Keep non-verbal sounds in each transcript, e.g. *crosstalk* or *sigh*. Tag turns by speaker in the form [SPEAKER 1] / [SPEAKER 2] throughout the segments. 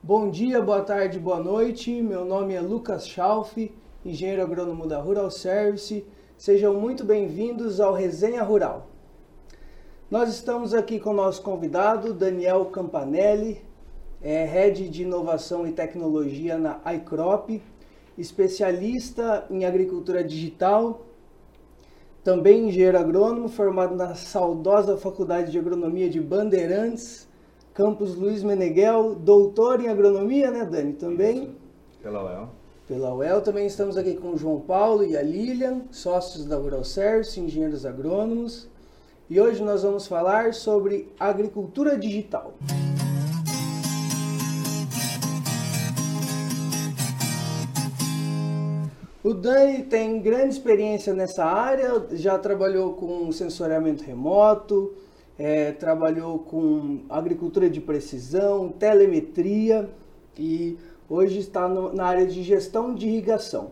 [SPEAKER 1] Bom dia, boa tarde, boa noite. Meu nome é Lucas Schalf, engenheiro agrônomo da Rural Service. Sejam muito bem-vindos ao Resenha Rural. Nós estamos aqui com o nosso convidado, Daniel Campanelli, é Head de Inovação e Tecnologia na iCrop, especialista em agricultura digital, também engenheiro agrônomo, formado na saudosa Faculdade de Agronomia de Bandeirantes, Campus Luiz Meneghel, doutor em agronomia, né, Dani? Também. Isso.
[SPEAKER 2] Pela UEL.
[SPEAKER 1] Pela UEL. Também estamos aqui com o João Paulo e a Lilian, sócios da Rural Service, engenheiros agrônomos. E hoje nós vamos falar sobre agricultura digital. O Dani tem grande experiência nessa área, já trabalhou com sensoriamento remoto, é, trabalhou com agricultura de precisão, telemetria e hoje está no, na área de gestão de irrigação,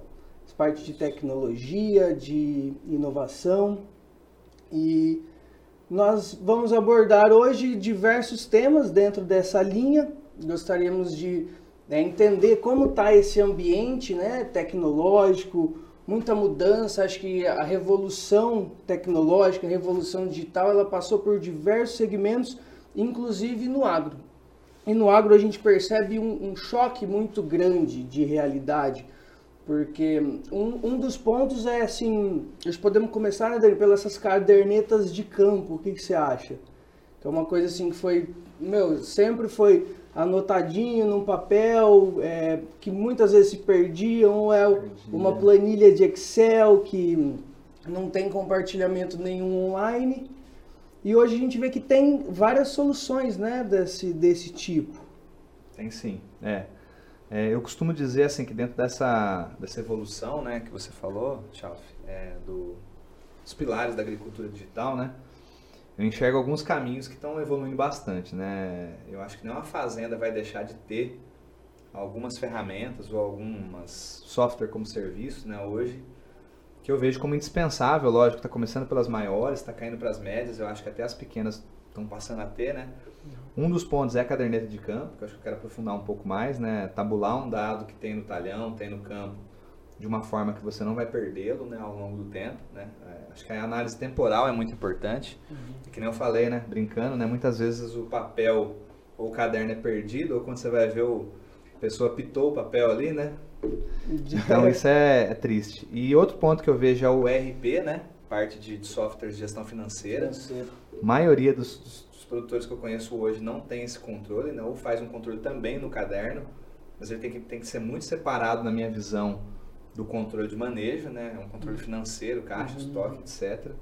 [SPEAKER 1] parte de tecnologia, de inovação e nós vamos abordar hoje diversos temas dentro dessa linha. Gostaríamos de né, entender como está esse ambiente né, tecnológico, muita mudança. Acho que a revolução tecnológica, a revolução digital, ela passou por diversos segmentos, inclusive no agro. E no agro a gente percebe um, um choque muito grande de realidade, porque um, um dos pontos é assim, nós podemos começar, né, Dani, pelas essas cadernetas de campo, o que, que você acha? Que é uma coisa assim que foi, meu, sempre foi anotadinho num papel, é, que muitas vezes se perdiam, ou é uma planilha de Excel que não tem compartilhamento nenhum online. E hoje a gente vê que tem várias soluções né, desse, desse tipo.
[SPEAKER 2] Tem sim, é. é eu costumo dizer assim que dentro dessa, dessa evolução né, que você falou, Chalf, é, do, dos pilares da agricultura digital, né? Eu enxergo alguns caminhos que estão evoluindo bastante, né? Eu acho que nenhuma fazenda vai deixar de ter algumas ferramentas ou algumas software como serviço, né, hoje, que eu vejo como indispensável, lógico, está começando pelas maiores, está caindo para as médias, eu acho que até as pequenas estão passando a ter, né? Um dos pontos é a caderneta de campo, que eu acho que eu quero aprofundar um pouco mais, né? Tabular um dado que tem no talhão, tem no campo, de uma forma que você não vai perdê-lo, né, ao longo do tempo, né? É, acho que a análise temporal é muito importante. Uhum. Que nem eu falei, né, brincando, né, muitas vezes o papel ou o caderno é perdido, ou quando você vai ver o a pessoa pitou o papel ali, né? Então isso é, é, triste. E outro ponto que eu vejo é o RP, né? Parte de, de softwares de gestão financeira. Financeiro. A maioria dos, dos, dos, produtores que eu conheço hoje não tem esse controle, né? ou faz um controle também no caderno, mas ele tem que, tem que ser muito separado, na minha visão, do controle de manejo, né? É um controle financeiro, caixa, uhum. estoque, etc.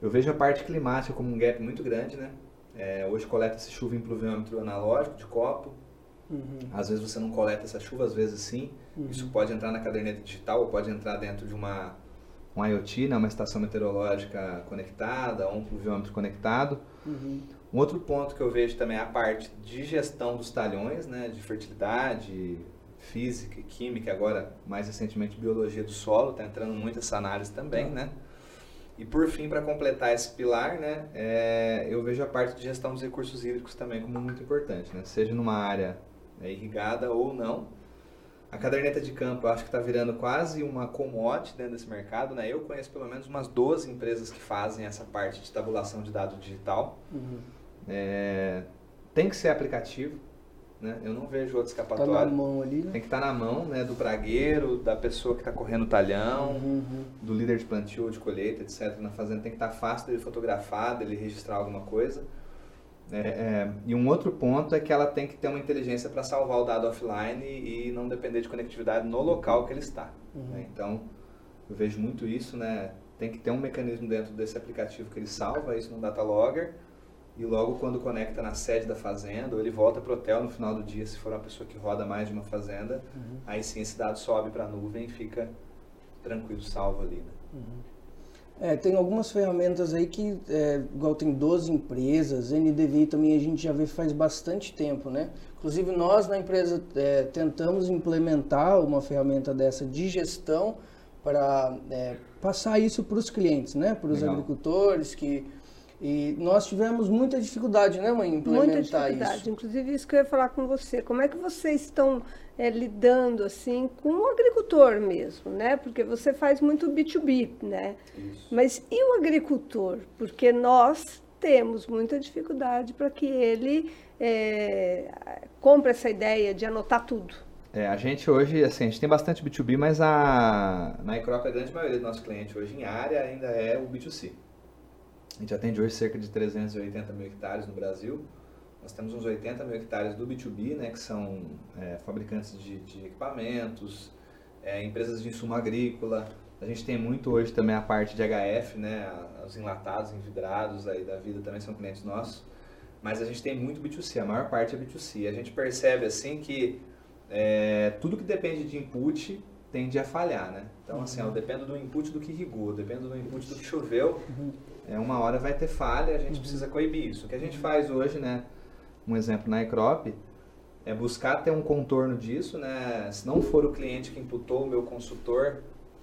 [SPEAKER 2] Eu vejo a parte climática como um gap muito grande, né? É, hoje coleta-se chuva em pluviômetro analógico, de copo. Uhum. Às vezes você não coleta essa chuva, às vezes sim. Uhum. Isso pode entrar na caderneta digital ou pode entrar dentro de uma um IoT, né? uma estação meteorológica conectada ou um pluviômetro conectado. Uhum. Um outro ponto que eu vejo também é a parte de gestão dos talhões, né? de fertilidade, física e química, agora mais recentemente biologia do solo, está entrando muito essa análise também, né? E por fim, para completar esse pilar, né, é, eu vejo a parte de gestão dos recursos hídricos também como muito importante, né? Seja numa área é, irrigada ou não. A caderneta de campo eu acho que está virando quase uma commodity dentro desse mercado, né? Eu conheço pelo menos umas 12 empresas que fazem essa parte de tabulação de dado digital. Uhum. É, tem que ser aplicativo, né? Eu não vejo outro escapatório. Tá
[SPEAKER 1] na mão ali, né?
[SPEAKER 2] Tem que estar tá na mão né, do pragueiro, da pessoa que está correndo o talhão, uhum, uhum. do líder de plantio, de colheita, etc. Na fazenda tem que estar tá fácil dele fotografar, dele registrar alguma coisa. É, é, e um outro ponto é que ela tem que ter uma inteligência para salvar o dado offline e, não depender de conectividade no local que ele está. Uhum. Né? Então, eu vejo muito isso, né? Tem que ter um mecanismo dentro desse aplicativo que ele salva isso no data logger e logo quando conecta na sede da fazenda, ou ele volta para o hotel no final do dia, se for uma pessoa que roda mais de uma fazenda, uhum. aí sim esse dado sobe para a nuvem e fica tranquilo, salvo ali. Né? Uhum.
[SPEAKER 1] É, tem algumas ferramentas aí que, é, igual tem 12 empresas, NDVI também a gente já vê faz bastante tempo, né? Inclusive nós na empresa é, tentamos implementar uma ferramenta dessa de gestão para é, passar isso para os clientes, né? Para os agricultores que E nós tivemos muita dificuldade, né, mãe, em implementar
[SPEAKER 3] Muita dificuldade.
[SPEAKER 1] isso.
[SPEAKER 3] Inclusive, isso que eu ia falar com você. Como é que vocês estão é, lidando, assim, com o agricultor mesmo, né? Porque você faz muito B2B, né?
[SPEAKER 2] Isso.
[SPEAKER 3] Mas e o agricultor? Porque nós temos muita dificuldade para que ele é, compre essa ideia de anotar tudo.
[SPEAKER 2] É, a gente hoje, assim, a gente tem bastante B2B, mas a, na Icrop a grande maioria do nosso cliente hoje em área ainda é o B2C. A gente atende hoje cerca de 380 mil hectares no Brasil. Nós temos uns 80 mil hectares do B2B, né, que são é, fabricantes de, de equipamentos, é, empresas de insumo agrícola. A gente tem muito hoje também a parte de HF, né, os enlatados, envidrados aí da vida também são clientes nossos. Mas a gente tem muito B2C, a maior parte é B2C. A gente percebe assim que é, tudo que depende de input tende a falhar, né? Então, assim, eu dependo do input do que rigou, dependo do input do que choveu, é, uma hora vai ter falha, a gente precisa coibir isso. O que a gente faz hoje, né, um exemplo na iCrop, é buscar ter um contorno disso, né? Se não for o cliente que imputou, o meu consultor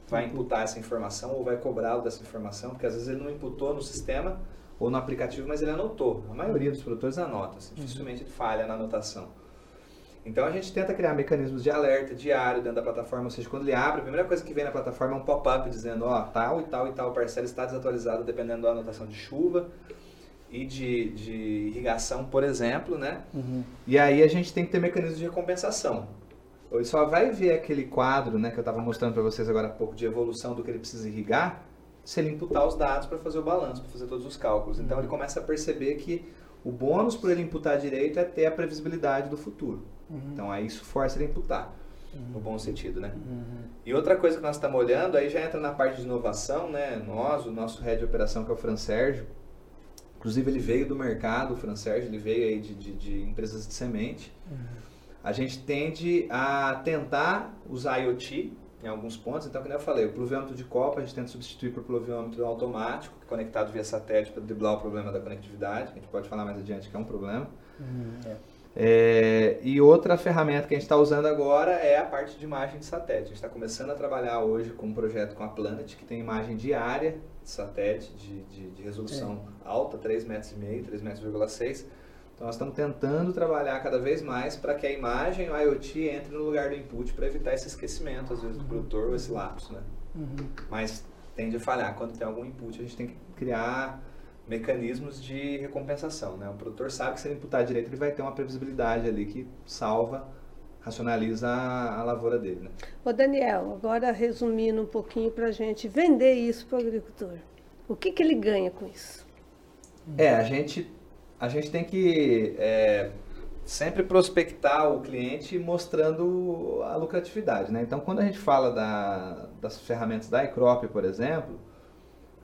[SPEAKER 2] vai imputar essa informação ou vai cobrá-lo dessa informação, porque às vezes ele não imputou no sistema ou no aplicativo, mas ele anotou. A maioria dos produtores anota, assim, dificilmente ele falha na anotação. Então a gente tenta criar mecanismos de alerta diário dentro da plataforma, ou seja, quando ele abre, a primeira coisa que vem na plataforma é um pop-up dizendo, ó, tal e tal e tal parcela está desatualizada dependendo da anotação de chuva e de, de irrigação, por exemplo, né?
[SPEAKER 1] Uhum.
[SPEAKER 2] E aí a gente tem que ter mecanismos de recompensação. Ele só vai ver aquele quadro, né, que eu estava mostrando para vocês agora há pouco de evolução do que ele precisa irrigar, se ele imputar os dados para fazer o balanço, para fazer todos os cálculos. Então ele começa a perceber que o bônus por ele imputar direito é ter a previsibilidade do futuro. Então aí isso força ele a imputar, no bom sentido, né? E outra coisa que nós estamos olhando, aí já entra na parte de inovação, né? Nós, o nosso head de operação, que é o Fran Sérgio, inclusive ele veio do mercado, o Fran Sérgio, ele veio aí de, de, de empresas de semente. A gente tende a tentar usar IoT em alguns pontos. Então, como eu falei, o pluviômetro de copa a gente tenta substituir por pluviômetro automático, conectado via satélite para driblar o problema da conectividade, que a gente pode falar mais adiante que é um problema.
[SPEAKER 1] é.
[SPEAKER 2] É, e outra ferramenta que a gente está usando agora é a parte de imagem de satélite. A gente está começando a trabalhar hoje com um projeto com a Planet, que tem imagem diária de satélite de, de, de resolução alta, 3,5 metros, 3,6 metros. Então nós estamos tentando trabalhar cada vez mais para que a imagem, o IoT, entre no lugar do input para evitar esse esquecimento, às vezes, do produtor ou esse lapso. Né?
[SPEAKER 1] Uhum.
[SPEAKER 2] Mas tende a falhar. Quando tem algum input, a gente tem que criar mecanismos de recompensação. Né? O produtor sabe que se ele imputar direito, ele vai ter uma previsibilidade ali que salva, racionaliza a, a lavoura dele. Né?
[SPEAKER 3] Ô Daniel, agora resumindo um pouquinho para a gente vender isso para o agricultor. O que, que ele ganha com isso?
[SPEAKER 2] É, a gente, a gente tem que é, sempre prospectar o cliente mostrando a lucratividade. Né? Então, quando a gente fala da, das ferramentas da iCrop, por exemplo,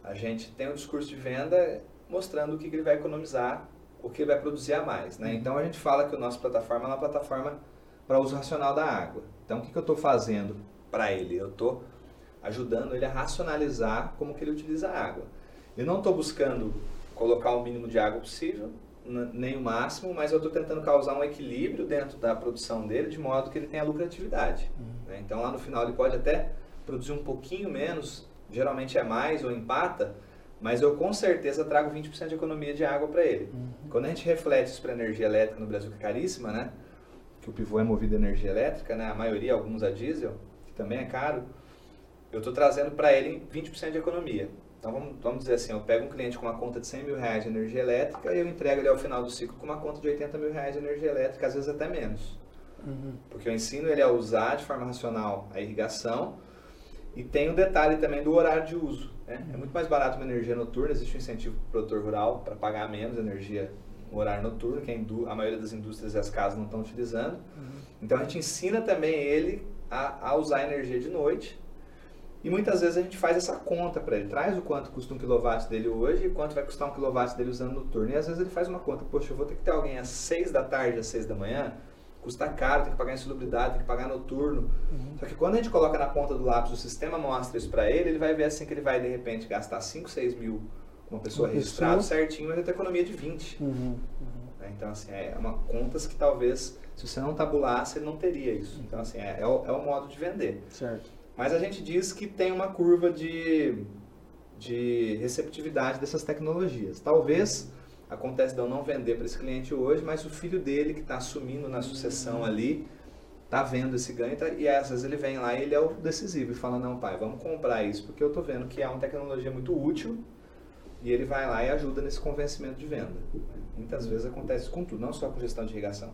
[SPEAKER 2] a gente tem um discurso de venda mostrando o que ele vai economizar, o que ele vai produzir a mais. Né? Então, a gente fala que a nossa plataforma é uma plataforma para uso racional da água. Então, o que, que eu estou fazendo para ele? Eu estou ajudando ele a racionalizar como que ele utiliza a água. Eu não estou buscando colocar o mínimo de água possível, nem o máximo, mas eu estou tentando causar um equilíbrio dentro da produção dele, de modo que ele tenha lucratividade.
[SPEAKER 1] Uhum.
[SPEAKER 2] Né? Então, lá no final, ele pode até produzir um pouquinho menos, geralmente é mais ou empata, mas eu com certeza trago 20% de economia de água para ele.
[SPEAKER 1] Uhum.
[SPEAKER 2] Quando a gente reflete isso para energia elétrica no Brasil, que é caríssima, né? que o pivô é movido a energia elétrica, né? a maioria, alguns a diesel, que também é caro, eu estou trazendo para ele 20% de economia. Então vamos, vamos dizer assim, eu pego um cliente com uma conta de 100 mil reais de energia elétrica e eu entrego ele ao final do ciclo com uma conta de 80 mil reais de energia elétrica, às vezes até menos.
[SPEAKER 1] Uhum.
[SPEAKER 2] Porque eu ensino ele a usar de forma racional a irrigação e tem o detalhe também do horário de uso. Né? É muito mais barato uma energia noturna, existe um incentivo para o produtor rural para pagar menos energia no horário noturno, que a, a maioria das indústrias e as casas não estão utilizando. Então a gente ensina também ele a, a usar energia de noite e muitas vezes a gente faz essa conta para ele, traz o quanto custa um quilowatt dele hoje e quanto vai custar um quilowatt dele usando noturno. E às vezes ele faz uma conta, poxa, eu vou ter que ter alguém às 6 da tarde, às 6 da manhã, custa caro, tem que pagar insalubridade, tem que pagar noturno. Só que quando a gente coloca na ponta do lápis, o sistema mostra isso para ele, ele vai ver assim que ele vai de repente gastar 5, 6 mil com uma pessoa
[SPEAKER 1] Uma
[SPEAKER 2] registrada
[SPEAKER 1] pessoa.
[SPEAKER 2] certinho, mas vai ter economia de 20.
[SPEAKER 1] Uhum. Uhum.
[SPEAKER 2] né? Então, assim, é uma contas que talvez, se você não tabulasse, ele não teria isso. Então, assim, é, é, o, é o modo de vender.
[SPEAKER 1] Certo.
[SPEAKER 2] Mas a gente diz que tem uma curva de, de receptividade dessas tecnologias. Talvez acontece de eu não vender para esse cliente hoje, mas o filho dele que está assumindo na sucessão ali tá vendo esse ganho tá, e às vezes ele vem lá e ele é o decisivo e fala não pai vamos comprar isso porque eu tô vendo que é uma tecnologia muito útil e ele vai lá e ajuda nesse convencimento de venda. Muitas vezes acontece com tudo não só com gestão de irrigação.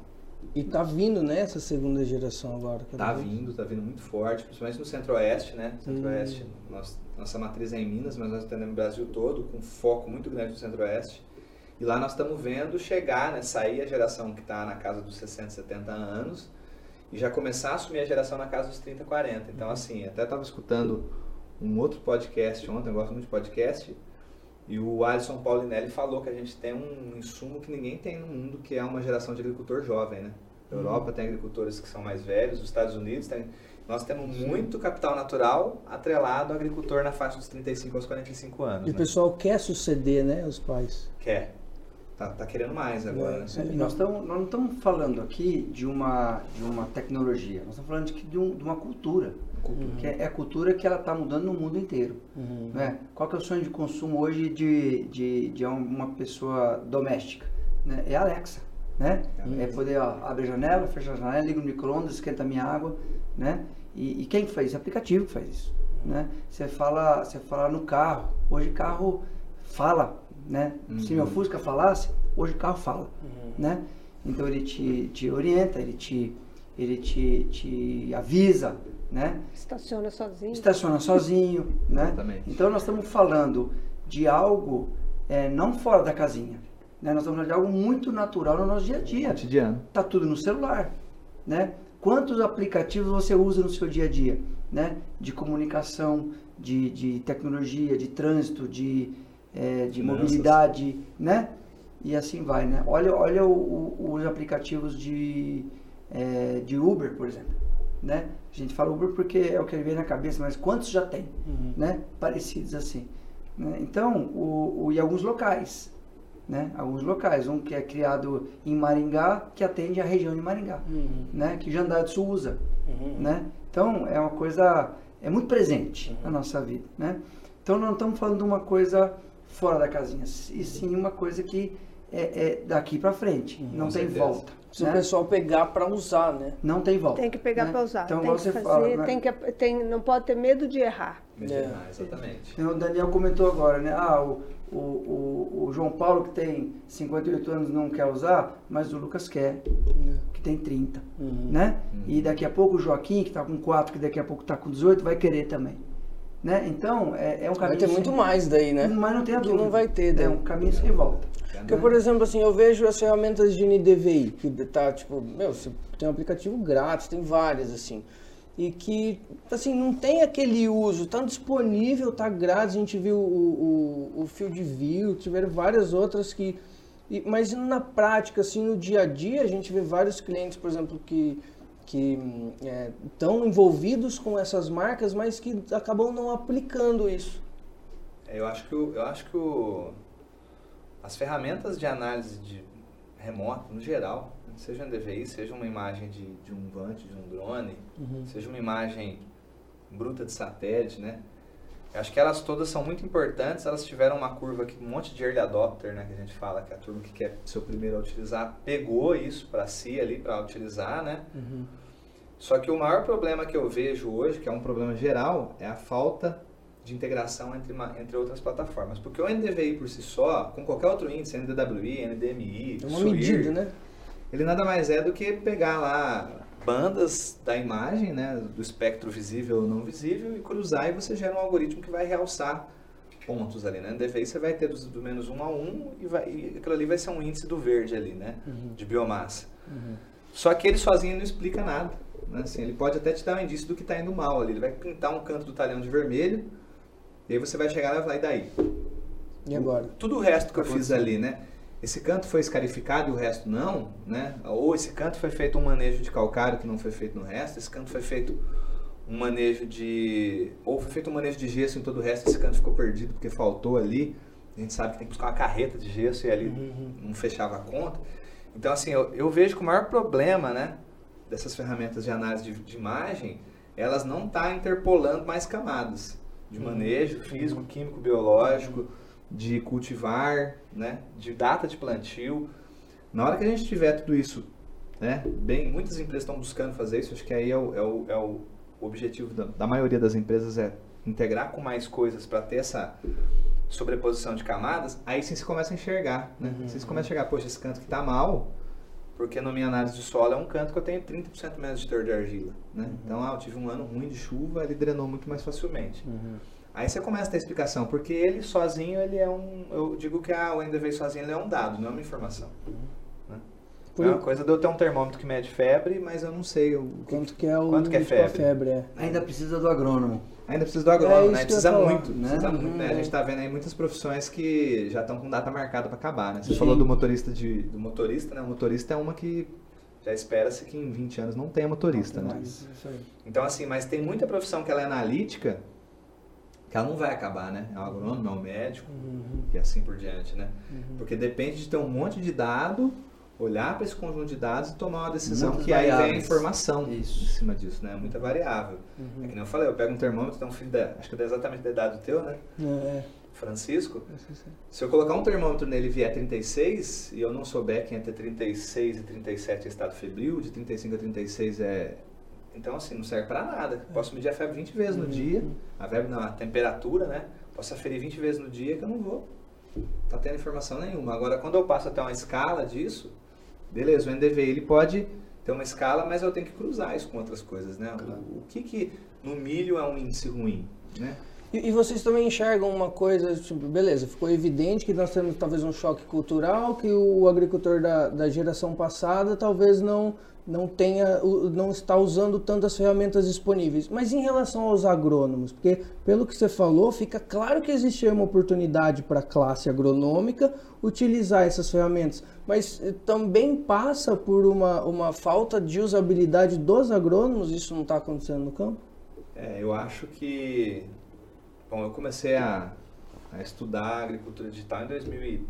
[SPEAKER 1] E tá vindo né essa segunda geração agora
[SPEAKER 2] tá vindo tá vindo muito forte principalmente no centro-oeste né? Centro-oeste hum. nossa matriz é em Minas mas nós atendemos o Brasil todo com foco muito grande no centro-oeste e lá nós estamos vendo chegar né sair a geração que está na casa dos 60 70 anos e já começar a assumir a geração na casa dos 30, 40. Então, assim, até estava escutando um outro podcast ontem, eu gosto muito de podcast, e o Alisson Paulinelli falou que a gente tem um insumo que ninguém tem no mundo, que é uma geração de agricultor jovem, né? A Europa tem agricultores que são mais velhos, os Estados Unidos tem... Nós temos muito capital natural atrelado ao agricultor na faixa dos 35 aos 45 anos.
[SPEAKER 1] E
[SPEAKER 2] né?
[SPEAKER 1] o pessoal quer suceder, né, os pais?
[SPEAKER 2] Quer tá, tá querendo mais agora. Né?
[SPEAKER 4] É, nós, tamo, nós não estamos falando aqui de uma, de uma tecnologia, nós estamos falando de, de, um, de uma cultura. Cultura. Que é, é, a cultura que ela está mudando no mundo inteiro. Uhum. Né? Qual que é o sonho de consumo hoje de, de, de uma pessoa doméstica? Né? É a Alexa. Né? Uhum. É poder ó, abrir a janela, fechar a janela, liga o micro-ondas, esquenta a minha água. Né? E, e quem faz isso? O aplicativo que faz isso. Né? Você fala, você fala no carro. Hoje carro fala né? Uhum. Se meu Fusca falasse, hoje o carro fala, uhum. né? Então ele te, te orienta, ele te ele te, te avisa, né?
[SPEAKER 3] Estaciona sozinho.
[SPEAKER 4] Estaciona sozinho, né? Exatamente. Então nós estamos falando de algo é, não fora da casinha, né? Nós estamos falando de algo muito natural no nosso dia a dia.
[SPEAKER 2] Cotidiano.
[SPEAKER 4] Tá tudo no celular, né? Quantos aplicativos você usa no seu dia a dia, né? De comunicação, de, de tecnologia, de trânsito, de é, de mobilidade, né? E assim vai, né? Olha, olha o, o, os aplicativos de, é, de Uber, por exemplo, né? A gente fala Uber porque é o que vem na cabeça, mas quantos já tem, uhum. né? Parecidos assim. Né? Então, o, o, e alguns locais, né? Alguns locais, um que é criado em Maringá, que atende a região de Maringá, uhum. né? Que Jandade usa, uhum. né? Então, é uma coisa, é muito presente uhum. na nossa vida, né? Então, não estamos falando de uma coisa fora da casinha, e sim uma coisa que é, é daqui para frente, hum, não tem certeza. volta.
[SPEAKER 1] Se né? o pessoal pegar para usar, né?
[SPEAKER 4] Não tem volta.
[SPEAKER 3] Tem que pegar né? para usar. Então tem você fazer, fala, né? tem que tem, não pode ter medo de errar.
[SPEAKER 2] É. exatamente.
[SPEAKER 4] O Daniel comentou agora, né? Ah, o, o, o, o, João Paulo que tem 58 anos não quer usar, mas o Lucas quer, que tem 30, uhum. né? Uhum. E daqui a pouco o Joaquim, que está com 4, que daqui a pouco está com 18, vai querer também. Né? Então, é, é um caminho.
[SPEAKER 1] Vai ter muito sem... mais daí, né?
[SPEAKER 4] Mas não tem a dúvida.
[SPEAKER 1] não vai ter,
[SPEAKER 4] daí. É um caminho sem volta.
[SPEAKER 1] Porque, por exemplo, assim, eu vejo as ferramentas de NDVI, que tá, tipo, meu, você tem um aplicativo grátis, tem várias, assim. E que, assim, não tem aquele uso, tá disponível, tá grátis, a gente viu o, o, o Field View, tiveram várias outras que... E, mas na prática, assim, no dia a dia, a gente vê vários clientes, por exemplo, que que estão é, envolvidos com essas marcas, mas que acabam não aplicando isso.
[SPEAKER 2] É, eu acho que, o, eu acho que o, as ferramentas de análise de remoto, no geral, seja um DVI, seja uma imagem de, de um Vant, de um drone, uhum. seja uma imagem bruta de satélite, né? Eu acho que elas todas são muito importantes, elas tiveram uma curva que um monte de early adopter, né, que a gente fala que a turma que quer ser o primeiro a utilizar, pegou isso para si ali, para utilizar, né? Uhum. Só que o maior problema que eu vejo hoje, que é um problema geral, é a falta de integração entre, uma, entre outras plataformas. Porque o NDVI por si só, com qualquer outro índice, NDWI, NDMI,
[SPEAKER 1] é uma SUIR, medida, né?
[SPEAKER 2] ele nada mais é do que pegar lá bandas da imagem, né, do espectro visível ou não visível, e cruzar e você gera um algoritmo que vai realçar pontos ali, né? No DVI você vai ter do, do menos 1 a 1 e, vai, e aquilo ali vai ser um índice do verde ali, né? Uhum. De biomassa. Uhum. Só que ele sozinho não explica nada. Né? Assim, ele pode até te dar um indício do que está indo mal ali. Ele vai pintar um canto do talhão de vermelho, e aí você vai chegar lá e falar, e daí?
[SPEAKER 1] E agora?
[SPEAKER 2] Tudo o resto que eu fiz ali, né? Esse canto foi escarificado e o resto não, né? Ou esse canto foi feito um manejo de calcário que não foi feito no resto, esse canto foi feito um manejo de. Ou foi feito um manejo de gesso em todo o resto, esse canto ficou perdido porque faltou ali. A gente sabe que tem que buscar uma carreta de gesso e ali uhum. não fechava a conta. Então, assim, eu, eu, vejo que o maior problema, né, dessas ferramentas de análise de, de imagem, elas não estão tá interpolando mais camadas. de manejo físico, químico, biológico, de cultivar, né, de data de plantio. Na hora que a gente tiver tudo isso, né, bem, muitas empresas estão buscando fazer isso, acho que aí é o, é o, é o objetivo da, da maioria das empresas é integrar com mais coisas para ter essa sobreposição de camadas, aí sim você começa a enxergar, né? Uhum. Você começa a enxergar, poxa, esse canto que está mal, porque na minha análise de solo é um canto que eu tenho 30% menos de teor de argila, né? Uhum. Então, ah, eu tive um ano ruim de chuva, ele drenou muito mais facilmente. Uhum. Aí você começa a ter explicação, porque ele sozinho, ele é um, eu digo que ah, o NDV sozinho ele é um dado, não é uma informação. Uhum. Né? Por é uma coisa de eu ter um termômetro que mede febre, mas eu não sei o
[SPEAKER 1] quanto que é o
[SPEAKER 2] quanto que é febre.
[SPEAKER 1] febre é.
[SPEAKER 4] Ainda precisa do agrônomo.
[SPEAKER 2] Ainda precisa do agrônomo, é né? Precisa muito, né? Precisa muito, né? A gente está vendo aí muitas profissões que já estão com data marcada para acabar, né? Você Sim. falou do motorista de do motorista, né? O motorista é uma que já espera-se que em 20 anos não tenha motorista, não, né? Mais. Então assim, mas tem muita profissão que ela é analítica que ela não vai acabar, né? É o agrônomo, é o médico, uhum. e assim por diante, né? Uhum. Porque depende de ter um monte de dado olhar para esse conjunto de dados e tomar uma decisão Muitas que variáveis. aí vem a informação Isso. em cima disso, né? Muita variável. Uhum. É que nem eu falei, eu pego um termômetro, tem um filho da, acho que é exatamente da idade do teu, né? É. Francisco. Se eu colocar um termômetro nele e vier 36 e eu não souber que entre 36 e 37 é estado febril, de 35 a 36 é então assim, não serve para nada. Posso medir a febre 20 vezes no uhum. dia, a febre não, a temperatura, né? Posso aferir 20 vezes no dia que eu não vou tá tendo informação nenhuma. Agora quando eu passo até uma escala disso, Beleza, o NDV ele pode ter uma escala, mas eu tenho que cruzar isso com outras coisas, né? Claro. O, o, que que no milho é um índice ruim, né?
[SPEAKER 1] E, e, vocês também enxergam uma coisa, tipo, beleza, ficou evidente que nós temos talvez um choque cultural, que o agricultor da, da geração passada talvez não não tenha, não está usando tantas ferramentas disponíveis. Mas em relação aos agrônomos, porque pelo que você falou, fica claro que existe uma oportunidade para a classe agronômica utilizar essas ferramentas, mas eh, também passa por uma, uma falta de usabilidade dos agrônomos, isso não está acontecendo no campo?
[SPEAKER 2] É, eu acho que, bom, eu comecei a, a estudar agricultura digital em 2000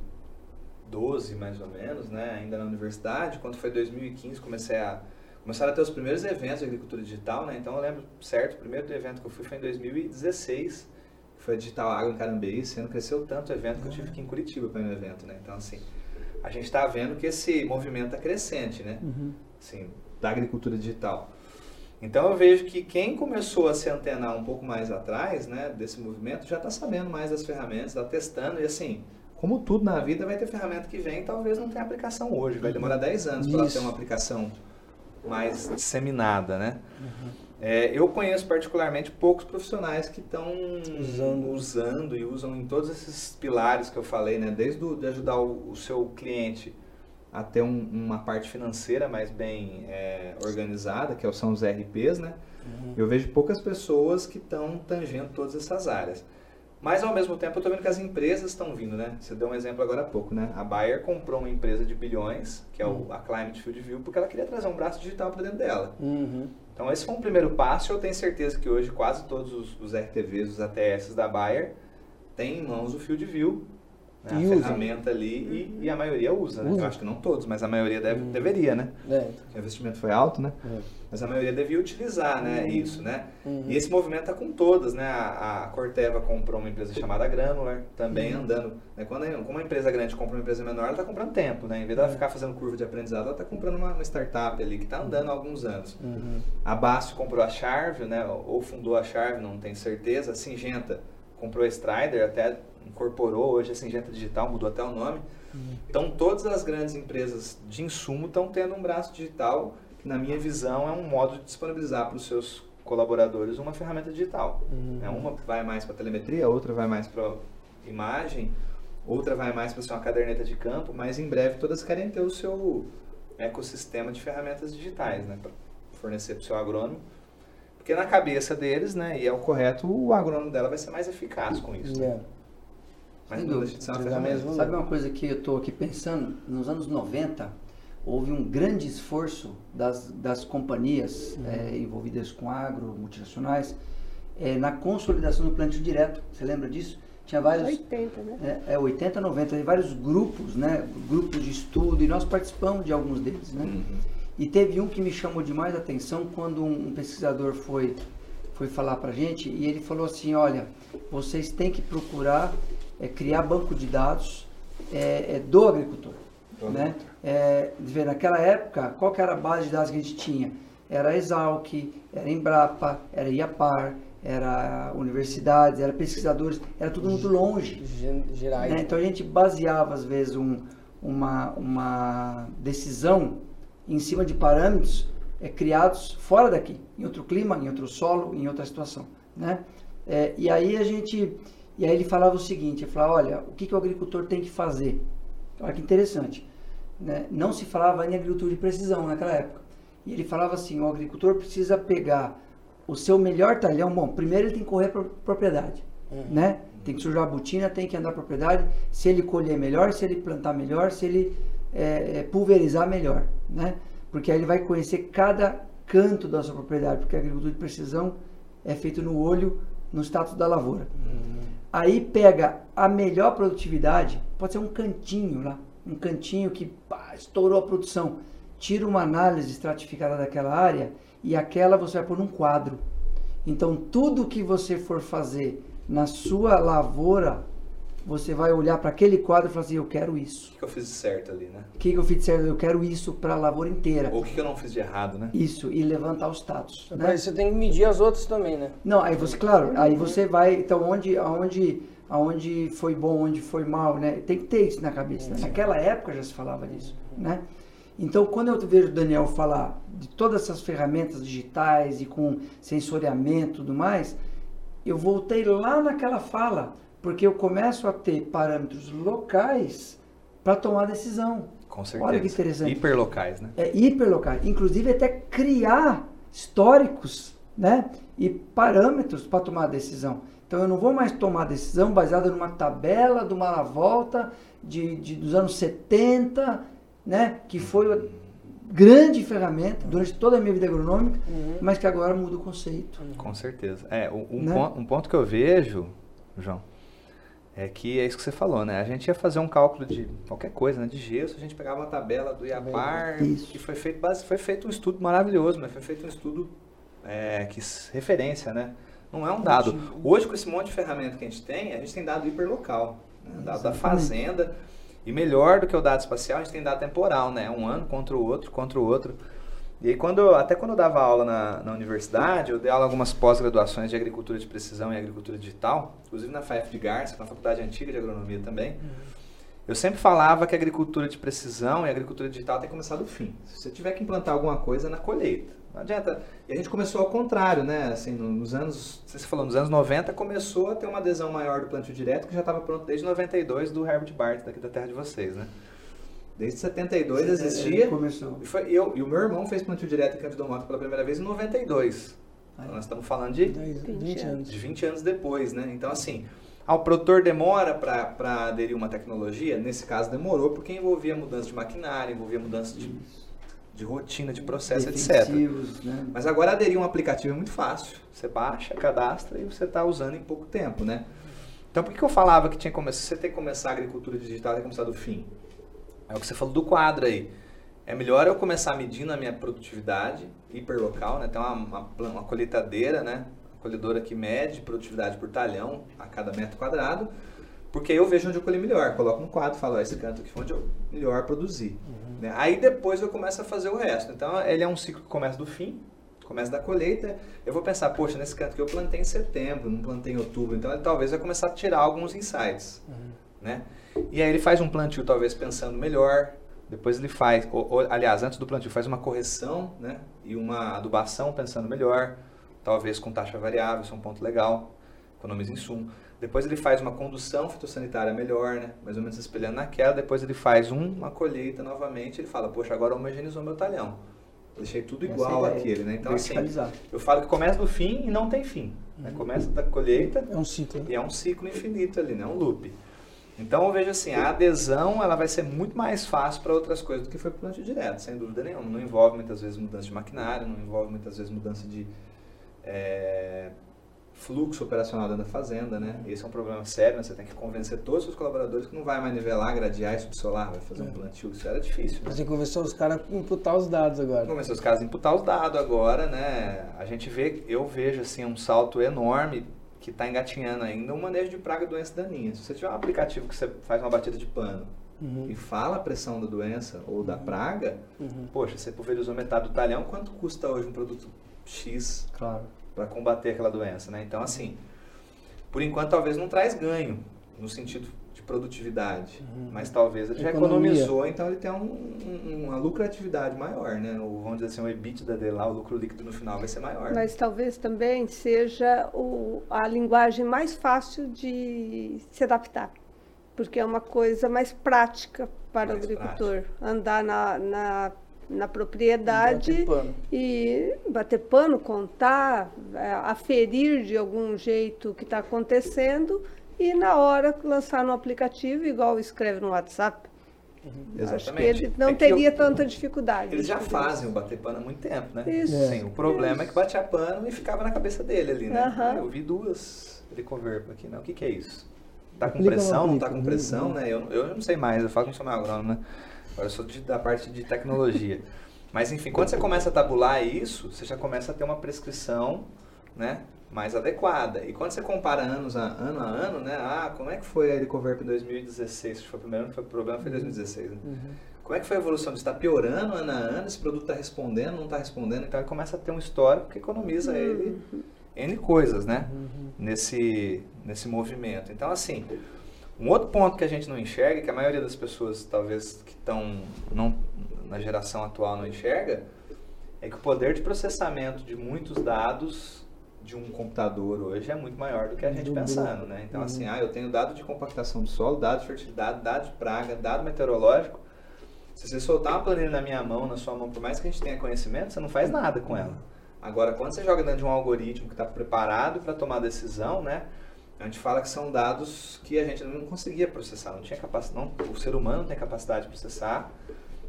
[SPEAKER 2] 2012, mais ou menos, né, ainda na universidade. Quando foi 2015, comecei a começaram a ter os primeiros eventos de agricultura digital, né? Então eu lembro certo, o primeiro evento que eu fui foi em 2016, foi a Digital Agro em Carambeí, esse ano cresceu tanto o evento que eu tive que ir em Curitiba para no evento, né? Então assim, a gente está vendo que esse movimento é crescente, né? Uhum. Assim, da agricultura digital. Então eu vejo que quem começou a se antenar um pouco mais atrás, né, desse movimento, já está sabendo mais das ferramentas, está testando e assim, como tudo na vida, vai ter ferramenta que vem e talvez não tenha aplicação hoje. Vai demorar 10 anos para ter uma aplicação mais disseminada, né? Uhum. É, eu conheço particularmente poucos profissionais que estão usando. usando. e usam em todos esses pilares que eu falei, né? Desde o, de ajudar o, o seu cliente a ter um, uma parte financeira mais bem é, organizada, que são os RPs, né? Uhum. Eu vejo poucas pessoas que estão tangendo todas essas áreas. Mas ao mesmo tempo eu estou vendo que as empresas estão vindo, né? Você deu um exemplo agora há pouco, né? A Bayer comprou uma empresa de bilhões, que é o, a Climate Field View, porque ela queria trazer um braço digital para dentro dela. Uhum. Então esse foi um primeiro passo. Eu tenho certeza que hoje quase todos os, os RTVs, os ATS da Bayer têm em mãos o Field View, né? a ferramenta ali e, e, a maioria usa, né? Usa. Eu acho que não todos, mas a maioria deve, uhum. deveria, né? É. O investimento foi alto, né? É mas a maioria devia utilizar né, uhum. isso, né? Uhum. E esse movimento está com todas, né? A, a, Corteva comprou uma empresa chamada Granular, também uhum. andando. Né? Quando como uma empresa grande compra uma empresa menor, ela está comprando tempo, né? Em vez de ela ficar fazendo curva de aprendizado, ela está comprando uma, uma, startup ali que está andando há alguns anos. Uhum. A Basso comprou a Charve, né? Ou fundou a Charve, não tenho certeza. A Singenta comprou a Strider, até incorporou hoje a Singenta Digital, mudou até o nome. Uhum. Então, todas as grandes empresas de insumo estão tendo um braço digital na minha visão, é um modo de disponibilizar para os seus colaboradores uma ferramenta digital. Uhum. É, uma vai mais para telemetria, outra vai mais para imagem, outra vai mais para ser uma caderneta de campo, mas em breve todas querem ter o seu ecossistema de ferramentas digitais, né, para fornecer para o seu agrônomo. Porque na cabeça deles, né, e é o correto, o agrônomo dela vai ser mais eficaz com isso. Né?
[SPEAKER 4] Mas não deixa de ser uma ferramenta. Sabe uma coisa que eu estou aqui pensando? Nos anos 90, houve um grande esforço das, das companhias uhum. é, envolvidas com agro, multinacionais, é, na consolidação do plantio direto. Você lembra disso?
[SPEAKER 3] Tinha vários. 80, né?
[SPEAKER 4] É, é 80, 90, vários grupos, né? Grupos de estudo, e nós participamos de alguns deles, né? Uhum. E teve um que me chamou demais a atenção quando um, um pesquisador foi foi falar para a gente e ele falou assim, olha, vocês têm que procurar é, criar banco de dados é, é, do agricultor. Do né? É, naquela época, qual que era a base de dados que a gente tinha? Era a Exalc, era a Embrapa, era a IAPAR, era universidades, era pesquisadores, era tudo muito longe.
[SPEAKER 1] Gerais.
[SPEAKER 4] Né? Então a gente baseava, às vezes, um, uma, uma decisão em cima de parâmetros é, criados fora daqui, em outro clima, em outro solo, em outra situação. Né? É, e aí a gente, e aí ele falava o seguinte, ele falava, olha, o que, que o agricultor tem que fazer? Olha que interessante. Né? Não se falava em agricultura de precisão naquela época. E ele falava assim, o agricultor precisa pegar o seu melhor talhão, bom, primeiro ele tem que correr para propriedade, uhum. né? Tem que sujar a botina, tem que andar a propriedade, se ele colher melhor, se ele plantar melhor, se ele é, pulverizar melhor, né? porque aí ele vai conhecer cada canto da sua propriedade, porque a agricultura de precisão é feita no olho, no status da lavoura. Uhum. Aí pega a melhor produtividade, pode ser um cantinho lá, um cantinho que pá, estourou a produção. Tira uma análise estratificada daquela área e aquela você vai pôr num quadro. Então tudo que você for fazer na sua lavoura você vai olhar para aquele quadro e falar assim, eu quero isso.
[SPEAKER 2] O que, que eu fiz de certo ali, né?
[SPEAKER 4] O que, que eu fiz de certo? Eu quero isso para a lavoura inteira.
[SPEAKER 2] Ou o que, que, eu não fiz de errado, né?
[SPEAKER 4] Isso, e levantar os status.
[SPEAKER 1] Né? Mas você tem que medir as outras também, né?
[SPEAKER 4] Não, aí você, claro, aí você vai, então onde, aonde, aonde foi bom, onde foi mal, né? Tem que ter isso na cabeça. Né? Naquela época já se falava disso, né? Então, quando eu vejo o Daniel falar de todas essas ferramentas digitais e com sensoriamento e tudo mais, eu voltei lá naquela fala porque eu começo a ter parâmetros locais para tomar decisão.
[SPEAKER 2] Com certeza. Olha que interessante. Hiperlocais, né?
[SPEAKER 4] É, hiperlocais. Inclusive até criar históricos né? e parâmetros para tomar decisão. Então eu não vou mais tomar decisão baseada numa tabela de uma volta de, de, dos anos 70, né? que foi grande ferramenta durante toda a minha vida agronômica, uhum. mas que agora muda o conceito.
[SPEAKER 2] Com certeza. É, um, né? ponto, um ponto que eu vejo, João, é que é isso que você falou, né? A gente ia fazer um cálculo de qualquer coisa, né? De gesso, a gente pegava uma tabela do IAPAR, isso. que foi feito, foi feito um estudo maravilhoso, mas foi feito um estudo é, que referência, né? Não é um dado. Hoje, com esse monte de ferramenta que a gente tem, a gente tem dado hiperlocal, né? dado da fazenda. E melhor do que o dado espacial, a gente tem dado temporal, né? Um ano contra o outro, contra o outro. E aí, quando, até quando eu dava aula na, na universidade, eu dei aula algumas pós-graduações de agricultura de precisão e agricultura digital, inclusive na FAF de Garça, na faculdade antiga de agronomia também. Uhum. Eu sempre falava que a agricultura de precisão e a agricultura digital tem que começar do fim. Se você tiver que implantar alguma coisa, na colheita. Não adianta. E a gente começou ao contrário, né? Assim, nos anos, você falou, nos anos 90 começou a ter uma adesão maior do plantio direto, que já estava pronto desde 92 do Herbert Bart, daqui da terra de vocês, né? Desde 72 existia.
[SPEAKER 4] Começou.
[SPEAKER 2] E, foi, eu, e o meu irmão fez plantio direto em Campo do Mato pela primeira vez em 92. Então, nós estamos falando de
[SPEAKER 1] 20 anos.
[SPEAKER 2] De 20 anos depois, né? Então, assim, ao produtor demora para aderir uma tecnologia, nesse caso demorou porque envolvia mudança de maquinário, envolvia mudança de, de rotina, de processo, etc.
[SPEAKER 4] Né?
[SPEAKER 2] Mas agora aderir um aplicativo é muito fácil. Você baixa, cadastra e você está usando em pouco tempo, né? Então, por que eu falava que tinha que começar, você tem que começar a agricultura digital tem que começar do fim? É o que você falou do quadro aí. É melhor eu começar medindo a minha produtividade hiperlocal, né? Tem uma, uma, uma colheitadeira, né? Uma colhedora que mede produtividade por talhão a cada metro quadrado, porque aí eu vejo onde eu colhi melhor. Coloco no quadro, falo, ó, esse canto aqui foi onde eu melhor produzi. Uhum. Né? Aí depois eu começo a fazer o resto. Então ele é um ciclo que começa do fim, começa da colheita. Eu vou pensar, poxa, nesse canto que eu plantei em setembro, não plantei em outubro, então ele talvez vai começar a tirar alguns insights, uhum. né? E aí ele faz um plantio talvez pensando melhor, depois ele faz, ou, ou, aliás, antes do plantio faz uma correção, né? E uma adubação pensando melhor, talvez com taxa variável, isso é um ponto legal, economiza insumo. Depois ele faz uma condução fitossanitária melhor, né? Mais ou menos espelhando naquela, depois ele faz um, uma colheita novamente, ele fala, poxa, agora homogeneizou meu talhão. Deixei tudo igual àquele, né? Então assim, eu falo que começa do fim e não tem fim. Né? Uhum. Começa da colheita.
[SPEAKER 1] É um ciclo.
[SPEAKER 2] E é um ciclo infinito ali, né? Um loop. Então eu vejo assim, a adesão ela vai ser muito mais fácil para outras coisas do que foi para o plantio direto, sem dúvida nenhuma. Não envolve muitas vezes mudança de maquinário, não envolve muitas vezes mudança de, é, fluxo operacional dentro da fazenda, né? Esse é um problema sério, né? Você tem que convencer todos os seus colaboradores que não vai mais nivelar, gradear e subsolar, vai fazer um plantio, isso era difícil. Né?
[SPEAKER 1] Você convenceu os caras a imputar os dados agora.
[SPEAKER 2] Convenceu os caras a imputar os dados agora, né? A gente vê, eu vejo assim um salto enorme que está engatinhando ainda um manejo de praga e doença daninha. Se você tiver um aplicativo que você faz uma batida de pano uhum. e fala a pressão da doença ou da uhum. praga, uhum. poxa, você pulverizou metade do talhão, quanto custa hoje um produto X
[SPEAKER 1] claro.
[SPEAKER 2] para combater aquela doença, né? Então, assim, por enquanto talvez não traz ganho no sentido produtividade, uhum. mas talvez ele já economizou, então ele tem um, um, uma lucratividade maior, né? O, vamos dizer assim, o EBITDA dele lá, o lucro líquido no final vai ser maior.
[SPEAKER 3] Mas né? talvez também seja o, a linguagem mais fácil de se adaptar porque é uma coisa mais prática para mais o agricultor prática. andar na, na, na propriedade bater e bater pano, contar, é, aferir de algum jeito o que está acontecendo e na hora lançar no aplicativo igual escreve no WhatsApp.
[SPEAKER 2] Uhum. Exatamente.
[SPEAKER 3] Acho que ele não é teria eu, tanta dificuldade.
[SPEAKER 2] Eles já fazem o bater pano há muito tempo, né? Isso. Sim, o problema Isso. é que batia pano e ficava na cabeça dele ali, né? Uhum. eu vi duas de converbo aqui, né? O que, que é isso? Tá com pressão, não tá com pressão, né? Eu, eu não sei mais, eu falo com o meu agrônomo, né? Agora eu sou de, da parte de tecnologia. Mas enfim, quando você começa a tabular isso, você já começa a ter uma prescrição, né? Mais adequada. E quando você compara anos a, ano a ano, né? Ah, como é que foi a Helicoverp em 2016? Que foi o primeiro ano que foi o problema, foi em 2016, né? Uhum. Como é que foi a evolução? Está piorando ano a ano? Esse produto está respondendo, não está respondendo? Então ele começa a ter um histórico que economiza uhum. ele N coisas, né? Uhum. Nesse, nesse movimento. Então, assim, um outro ponto que a gente não enxerga, que a maioria das pessoas, talvez, que estão na geração atual não enxerga, é que o poder de processamento de muitos dados de um computador hoje é muito maior do que a gente pensando, né? Então, assim, uhum. assim, ah, eu tenho dado de compactação do solo, dado de fertilidade, dado de praga, dado meteorológico. Se você soltar uma planilha na minha mão, na sua mão, por mais que a gente tenha conhecimento, você não faz nada com ela. Agora, quando você joga dentro de um algoritmo que está preparado para tomar decisão, né? A gente fala que são dados que a gente não conseguia processar, não tinha capacidade, não, o ser humano não tem capacidade de processar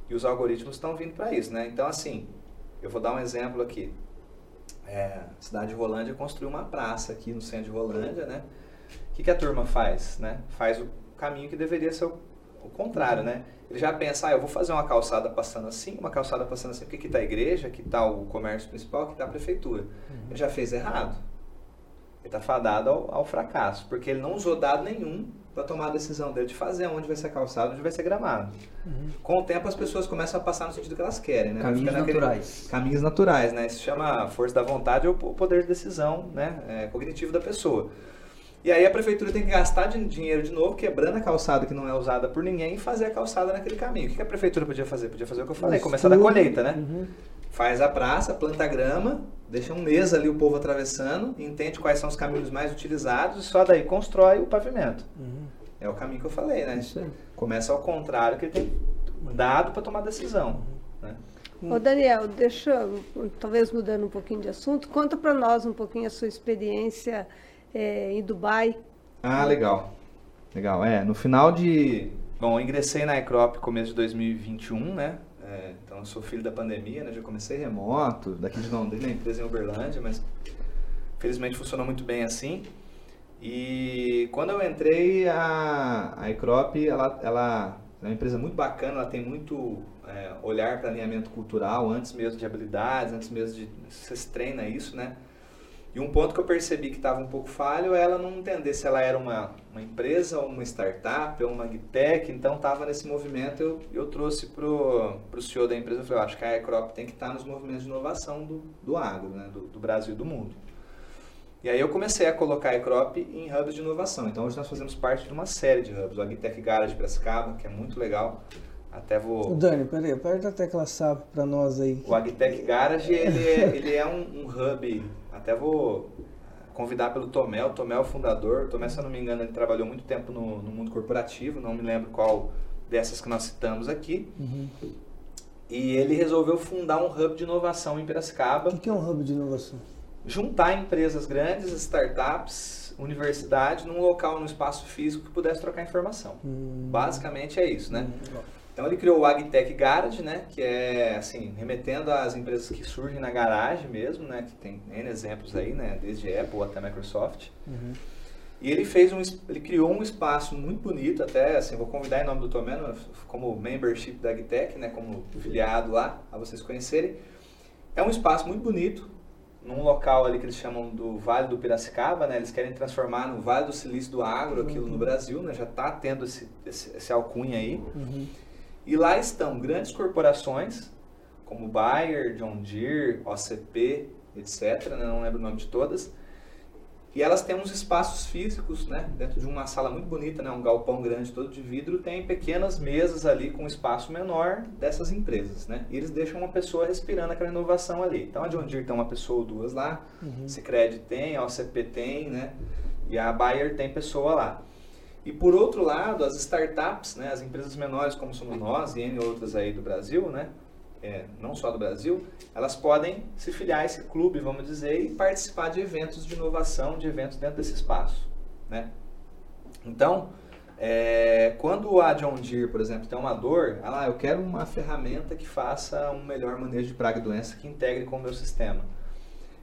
[SPEAKER 2] e os algoritmos estão vindo para isso, né? Então, assim, eu vou dar um exemplo aqui. É, a cidade de Rolândia construiu uma praça aqui no centro de Rolândia, né? O que, que a turma faz, né? Faz o caminho que deveria ser o, o contrário, né? Ele já pensa, ah, eu vou fazer uma calçada passando assim, uma calçada passando assim, porque aqui está a igreja, aqui está o comércio principal, aqui está a prefeitura. Uhum. Ele já fez errado. Ele está fadado ao, ao, fracasso, porque ele não usou dado nenhum para tomar a decisão dele de fazer onde vai ser calçado, onde vai ser gramado. Uhum. Com o tempo as pessoas começam a passar no sentido que elas querem, né?
[SPEAKER 1] Caminhos naturais.
[SPEAKER 2] Caminhos naturais, né? Isso chama força da vontade ou poder de decisão né? É, cognitivo da pessoa. E aí a prefeitura tem que gastar dinheiro de novo, quebrando a calçada que não é usada por ninguém e fazer a calçada naquele caminho. O que a prefeitura podia fazer? Podia fazer o que eu falei, começar da colheita, né? Uhum. Faz a praça, planta grama, deixa um mês ali o povo atravessando, entende quais são os caminhos mais utilizados e só daí constrói o pavimento. Uhum. É o caminho que eu falei, né? Começa ao contrário que ele tem dado para tomar decisão. Né?
[SPEAKER 3] Ô Daniel, deixa, talvez mudando um pouquinho de assunto, conta para nós um pouquinho a sua experiência é, em Dubai.
[SPEAKER 2] Ah, legal. Legal. É, no final de. Bom, eu ingressei na Ecrop começo de 2021, né? É, então eu sou filho da pandemia, né? Já comecei remoto, daqui de Londrina, empresa em Uberlândia, mas felizmente funcionou muito bem assim. E quando eu entrei, a, a Ecrop, ela, ela é uma empresa muito bacana, ela tem muito é, olhar para alinhamento cultural, antes mesmo de habilidades, antes mesmo de... Você treina isso, né? E um ponto que eu percebi que estava um pouco falho é ela não entender se ela era uma, uma empresa, ou uma startup, ou uma agtech, então estava nesse movimento, eu, eu trouxe para o CEO da empresa, eu falei, acho que a Ecrop tem que estar tá nos movimentos de inovação do, do agro, né, do, do Brasil e do mundo. E aí eu comecei a colocar a Ecrop em hubs de inovação. Então hoje nós fazemos parte de uma série de hubs. O Agtech Garage Piracicaba, que é muito legal. Até vou...
[SPEAKER 1] Dani, peraí, aperta a tecla SAP para nós aí.
[SPEAKER 2] O Agtech Garage, ele é, ele é um, um hub até vou convidar pelo Tomé, o Tomé é o fundador. O Tomé, se eu não me engano, ele trabalhou muito tempo no, no mundo corporativo, não me lembro qual dessas que nós citamos aqui. Uhum. E ele resolveu fundar um hub de inovação em Piracicaba.
[SPEAKER 1] O que, é um hub de inovação?
[SPEAKER 2] Juntar empresas grandes, startups, universidade, num local, num espaço físico que pudesse trocar informação. Hum. Basicamente é isso, né? Hum. Então ele criou o Agtech Garage, né, que é assim, remetendo às empresas que surgem na garagem mesmo, né, que tem N exemplos aí, né, desde Apple até Microsoft. Uhum. E ele fez um, ele criou um espaço muito bonito, até assim, vou convidar em nome do Tomeno como membership da Agtech, né, como filiado lá, a vocês conhecerem. É um espaço muito bonito, num local ali que eles chamam do Vale do Piracicaba, né? Eles querem transformar no Vale do Silício do Agro aquilo uhum. no Brasil, né? Já está tendo esse, esse, esse, alcunha aí. Uhum. E lá estão grandes corporações, como Bayer, John Deere, OCP, etc., né? não lembro o nome de todas. E elas têm uns espaços físicos, né? dentro de uma sala muito bonita, né? um galpão grande todo de vidro, tem pequenas mesas ali com espaço menor dessas empresas. Né? E eles deixam uma pessoa respirando aquela inovação ali. Então a John Deere tem uma pessoa ou duas lá, uhum. Cicred tem, a OCP tem, né? e a Bayer tem pessoa lá. E por outro lado, as startups, né, as empresas menores como somos nós e N outras aí do Brasil, né, é, não só do Brasil, elas podem se filiar a esse clube, vamos dizer, e participar de eventos de inovação, de eventos dentro desse espaço. Né? Então, é, quando a John Deere, por exemplo, tem uma dor, ela, ah, eu quero uma ferramenta que faça um melhor manejo de praga e doença que integre com o meu sistema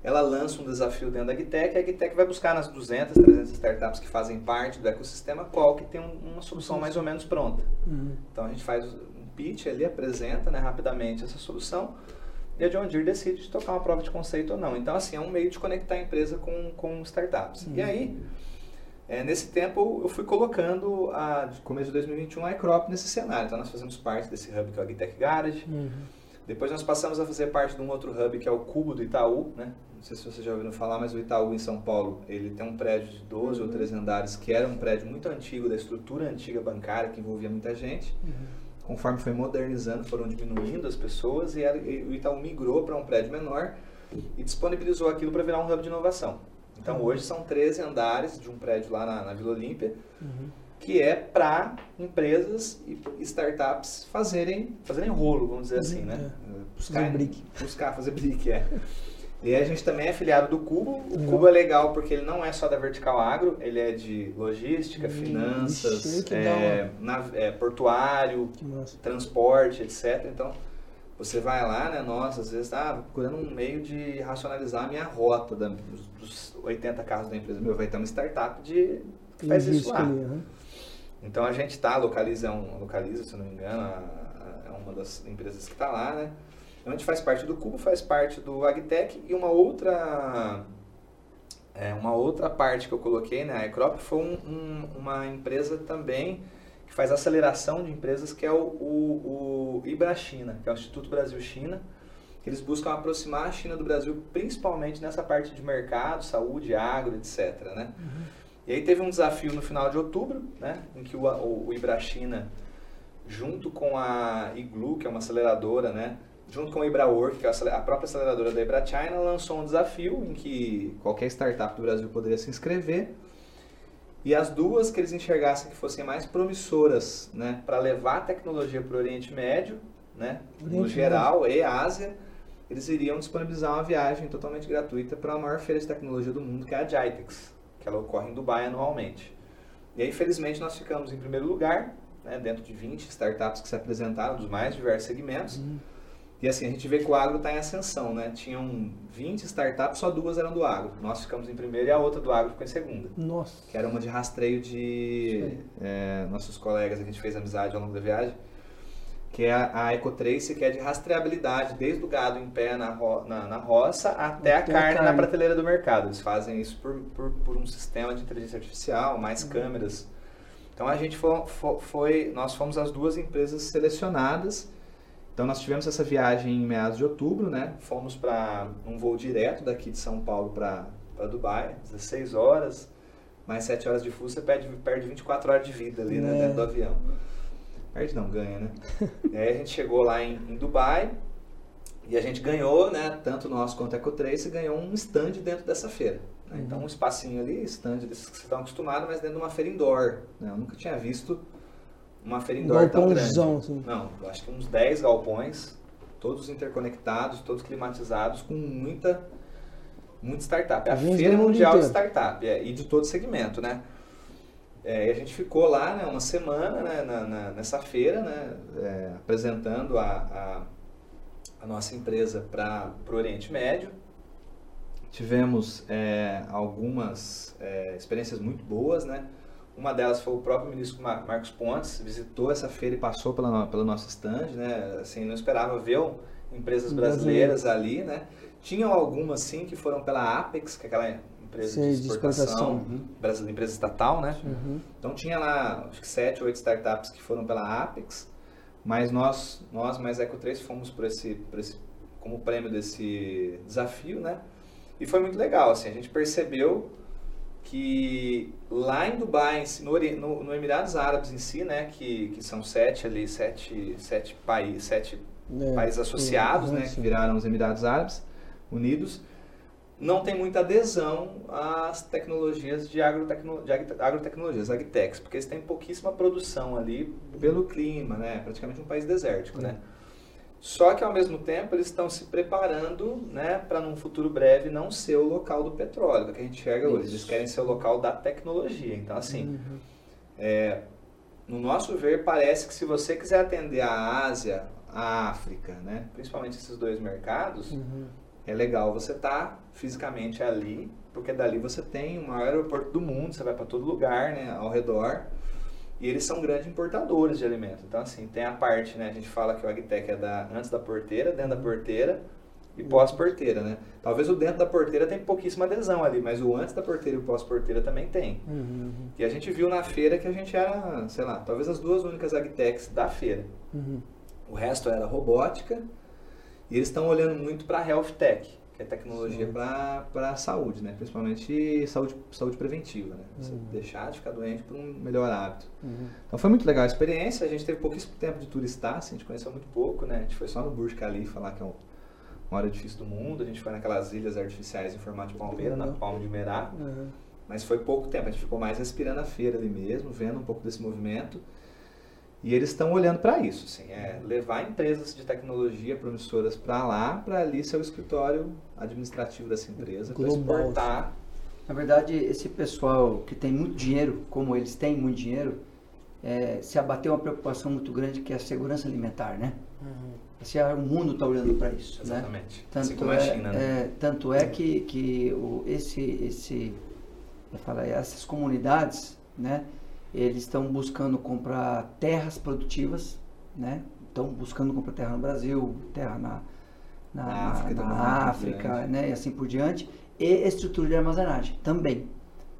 [SPEAKER 2] ela lança um desafio dentro da Agtech, e a Agtech vai buscar nas 200, 300 startups que fazem parte do ecossistema qual que tem um, uma solução mais ou menos pronta. Uhum. Então a gente faz um pitch ali, apresenta né, rapidamente essa solução e a John Deere decide de tocar uma prova de conceito ou não. Então assim, é um meio de conectar a empresa com, com startups. Uhum. E aí, é, nesse tempo eu fui colocando, a, de começo de 2021, a iCrop nesse cenário. Então nós fazemos parte desse hub que é o Agtech Garage. Uhum. Depois nós passamos a fazer parte de um outro hub que é o Cubo do Itaú, né? Não sei se vocês já ouviram falar, mas o Itaú em São Paulo, ele tem um prédio de 12 uhum. ou 13 andares, que era um prédio muito antigo, da estrutura antiga bancária, que envolvia muita gente. Uhum. Conforme foi modernizando, foram diminuindo as pessoas e, e o Itaú migrou para um prédio menor e disponibilizou aquilo para virar um hub de inovação. Então uhum. hoje são 13 andares de um prédio lá na, na Vila Olímpia, uhum. que é para empresas e startups fazerem, fazerem rolo, vamos dizer assim, né?
[SPEAKER 1] É. Buscar, fazer brick.
[SPEAKER 2] Buscar fazer brick, é. *laughs* E a gente também é afiliado do Cubo. O Cubo é legal porque ele não é só da Vertical Agro, ele é de logística, finanças, é, é, portuário, transporte, etc. Então, você vai lá, né? Nossa, às vezes tá procurando um meio de racionalizar a minha rota da, dos, dos 80 carros da empresa. Meu, vai ter uma startup de, que faz isso lá. Então a gente está, localiza, um, localiza, se não me engano, é uma das empresas que está lá, né? A gente faz parte do Cubo, faz parte do Agtech e uma outra é, uma outra parte que eu coloquei, né, a Ecrop, foi um, um, uma empresa também que faz aceleração de empresas, que é o, o, o IBRA-China, que é o Instituto Brasil-China, que eles buscam aproximar a China do Brasil, principalmente nessa parte de mercado, saúde, agro, etc. Né? Uhum. E aí teve um desafio no final de outubro, né, em que o, o, o IBRA-China, junto com a Iglu, que é uma aceleradora, né, junto com a IbraWork, que é a própria aceleradora da Ibra China, lançou um desafio em que qualquer startup do Brasil poderia se inscrever. E as duas que eles enxergassem que fossem mais promissoras né, para levar a tecnologia para o Oriente Médio, né, Oriente no geral, Médio. e Ásia, eles iriam disponibilizar uma viagem totalmente gratuita para a maior feira de tecnologia do mundo, que é a Gitex, que ela ocorre em Dubai anualmente. E aí, infelizmente, nós ficamos em primeiro lugar, né, dentro de 20 startups que se apresentaram dos mais diversos segmentos. Uhum. E assim, a gente vê que o agro está em ascensão, né? Tinham 20 startups, só duas eram do agro. Nós ficamos em primeiro e a outra do agro ficou em segunda.
[SPEAKER 1] Nossa.
[SPEAKER 2] Que era uma de rastreio de é, nossos colegas, a gente fez amizade ao longo da viagem. Que é a, a Ecotrace, que é de rastreabilidade, desde o gado em pé na, ro, na, na roça até, a, carne a, carne na prateleira do mercado. Eles fazem isso por, por, por um sistema de inteligência artificial, mais uhum. câmeras. Então a gente foi, foi, nós fomos as duas empresas selecionadas então nós tivemos essa viagem em meados de outubro, né? Fomos para um voo direto daqui de São Paulo para Dubai, 16 horas, mais 7 horas de fuso, você perde, perde 24 horas de vida ali, né, é. dentro do avião. Perde não, ganha, né? *laughs* e aí a gente chegou lá em, em, Dubai e a gente ganhou, né, tanto nós quanto a Ecotrace, ganhou um stand dentro dessa feira. Né? Então um espacinho ali, stand desses que vocês estão acostumados, mas dentro de uma feira indoor. Né? Eu nunca tinha visto uma feira indoor tão grande. Assim. Não, acho que uns 10 galpões, todos interconectados, todos climatizados, com muita, muita startup. É a Feira Mundial de Startup, é, e de todo segmento, né? É, e a gente ficou lá né, uma semana né, na, na, nessa feira, né, é, apresentando a, a, a, nossa empresa para o Oriente Médio. Tivemos é, algumas é, experiências muito boas, né? Uma delas foi o próprio ministro Marcos Pontes, visitou essa feira e passou pela, pela nossa stand, né? Assim, não esperava ver empresas brasileiras ali, né? Tinham algumas, sim, que foram pela Apex, que é aquela empresa Sim, de exportação, uhum. empresa estatal, né? Uhum. Então tinha lá, acho que sete, oito startups que foram pela Apex, mas nós, nós mais Eco 3 fomos por esse, por esse, como prêmio desse desafio, né? E foi muito legal, assim, a gente percebeu que lá em Dubai, no, no, no, Emirados Árabes em si, né, que, que são sete ali, sete, sete, país, sete é, países associados, né, que viraram os Emirados Árabes Unidos, não tem muita adesão às tecnologias de, agrotecno, de agrotecnologias, agtechs, porque eles têm pouquíssima produção ali pelo clima, né, praticamente um país desértico, né. Só que ao mesmo tempo eles estão se preparando, né, para num futuro breve não ser o local do petróleo, que a gente enxerga hoje. Eles querem ser o local da tecnologia. Então assim, uhum. é, no nosso ver parece que se você quiser atender a Ásia, a África, né, principalmente esses dois mercados, uhum. é legal você estar tá fisicamente ali, porque dali você tem o maior aeroporto do mundo, você vai para todo lugar, né, ao redor. E eles são grandes importadores de alimentos. Então, assim, tem a parte, né? A gente fala que o Agtech é da, antes da porteira, dentro da porteira e pós-porteira, né? Talvez o dentro da porteira tem pouquíssima adesão ali, mas o antes da porteira e o pós-porteira também tem. Uhum, uhum. E a gente viu na feira que a gente era, sei lá, talvez as duas únicas Agtechs da feira. Uhum. O resto era robótica e eles estão olhando muito para Health Tech é tecnologia para a saúde, né? Principalmente saúde, saúde preventiva, né? Você uhum. deixar de ficar doente por um melhor hábito. Uhum. Então foi muito legal a experiência, a gente teve pouquíssimo tempo de turistar, assim, a gente conheceu muito pouco, né? A gente foi só no Burj Khalifa lá, que é um maior edifício do mundo, a gente foi naquelas ilhas artificiais em formato de palmeira, uhum. na Palma de Merá, uhum. mas foi pouco tempo, a gente ficou mais respirando a feira ali mesmo, vendo um pouco desse movimento, e eles estão olhando para isso, assim, é levar empresas de tecnologia promissoras para lá, para ali ser o escritório administrativo dessa empresa, para exportar.
[SPEAKER 4] Na verdade, esse pessoal que tem muito dinheiro, como eles têm muito dinheiro, é, se abateu uma preocupação muito grande que é a segurança alimentar, né? Uhum. É, o mundo está olhando para isso,
[SPEAKER 2] né? Exatamente.
[SPEAKER 4] né? Tanto assim como é, a China, né? É, tanto é que, que o, esse, esse, eu falo, essas comunidades, né? Eles estão buscando comprar terras produtivas, né? Estão buscando comprar terra no Brasil, terra na, na, na África, na África né? E assim por diante. E estrutura de armazenagem também.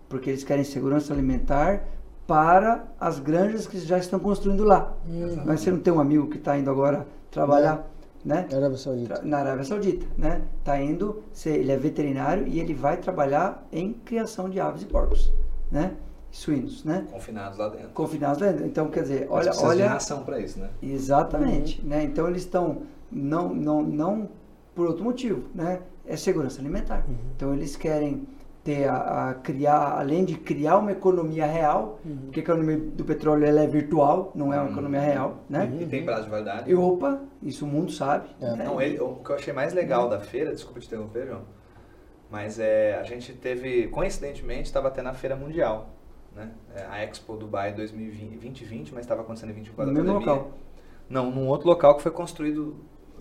[SPEAKER 4] Porque eles querem segurança alimentar para as granjas que já estão construindo lá. Hum. Mas você não tem um amigo que está indo agora trabalhar, né?
[SPEAKER 1] Na Arábia Saudita.
[SPEAKER 4] Na Arábia Saudita, né? Está indo, ele é veterinário e ele vai trabalhar em criação de aves e porcos, né? Suínos, né?
[SPEAKER 2] Confinados lá dentro.
[SPEAKER 4] Confinados lá dentro. Então, quer dizer, olha, Mas olha.
[SPEAKER 2] De ração para isso, né?
[SPEAKER 4] Exatamente, uhum. né? Então eles estão não, não, não por outro motivo, né? É segurança alimentar. Uhum. Então eles querem ter a, a, criar, além de criar uma economia real, uhum. porque a economia do petróleo ela é virtual, não é uma uhum. economia real, né?
[SPEAKER 2] E tem prazo de validade.
[SPEAKER 4] E opa, isso o mundo sabe.
[SPEAKER 2] É. Né? Não, ele, o que eu achei mais legal da feira, desculpa te interromper, João, mas é, a gente teve, coincidentemente, estava tendo a feira mundial né? É, a Expo Dubai 2020, mas estava acontecendo em 24
[SPEAKER 4] No mesmo local?
[SPEAKER 2] Não, num outro local que foi construído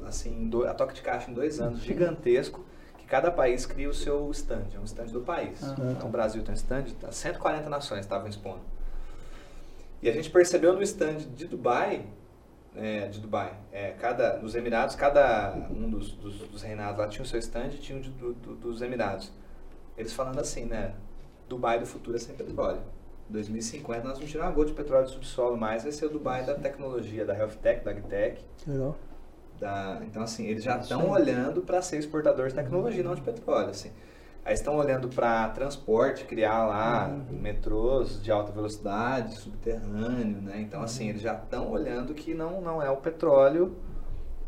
[SPEAKER 2] assim, do, a toque de caixa em dois anos, gigantesco, que cada país cria o seu stand, é um stand do país. Ah, então, o Brasil tem um stand, 140 nações estavam expondo. E a gente percebeu no stand de Dubai, é, de Dubai, é, cada, nos Emirados, cada um dos, dos, dos, reinados lá tinha o seu stand e tinha o do, do, dos Emirados. Eles falando assim, né? Dubai do futuro é sem petróleo. 2050 nós vamos tirar uma gota de petróleo do subsolo mais, vai ser o Dubai da tecnologia, da health tech, da agtech.
[SPEAKER 1] Legal.
[SPEAKER 2] Da, então, assim, eles já estão olhando para ser exportador de tecnologia, não de petróleo, assim. Aí estão olhando para transporte, criar lá uhum. metrôs de alta velocidade, subterrâneo, né? Então, assim, eles já estão olhando que não, não é o petróleo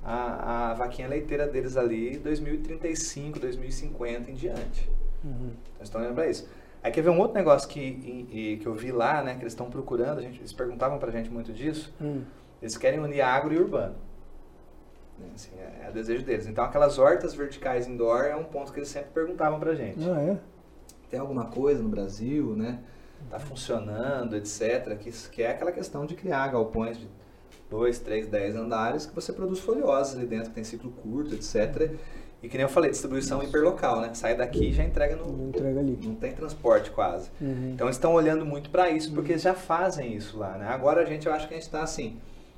[SPEAKER 2] a, a vaquinha leiteira deles ali 2035, 2050 em diante. Uhum. Então, estão olhando para isso. Aí quer ver um outro negócio que, e, que eu vi lá, né, que eles estão procurando, a gente, eles perguntavam pra gente muito disso, hum. eles querem unir agro e urbano. Né, assim, é, é, o desejo deles. Então aquelas hortas verticais indoor é um ponto que eles sempre perguntavam pra gente.
[SPEAKER 1] Ah, é?
[SPEAKER 2] Tem alguma coisa no Brasil, né? está funcionando, etc. Que, que é aquela questão de criar galpões de 2, 3, 10 andares que você produz folhosas ali dentro, que tem ciclo curto, etc. E que nem eu falei, distribuição hiperlocal, né? Sai daqui e já entrega no.
[SPEAKER 1] Entrega ali.
[SPEAKER 2] Não tem transporte quase.
[SPEAKER 1] Uhum.
[SPEAKER 2] Então eles estão olhando muito para isso, porque eles já fazem isso lá, né? Agora a gente, eu acho que a gente está assim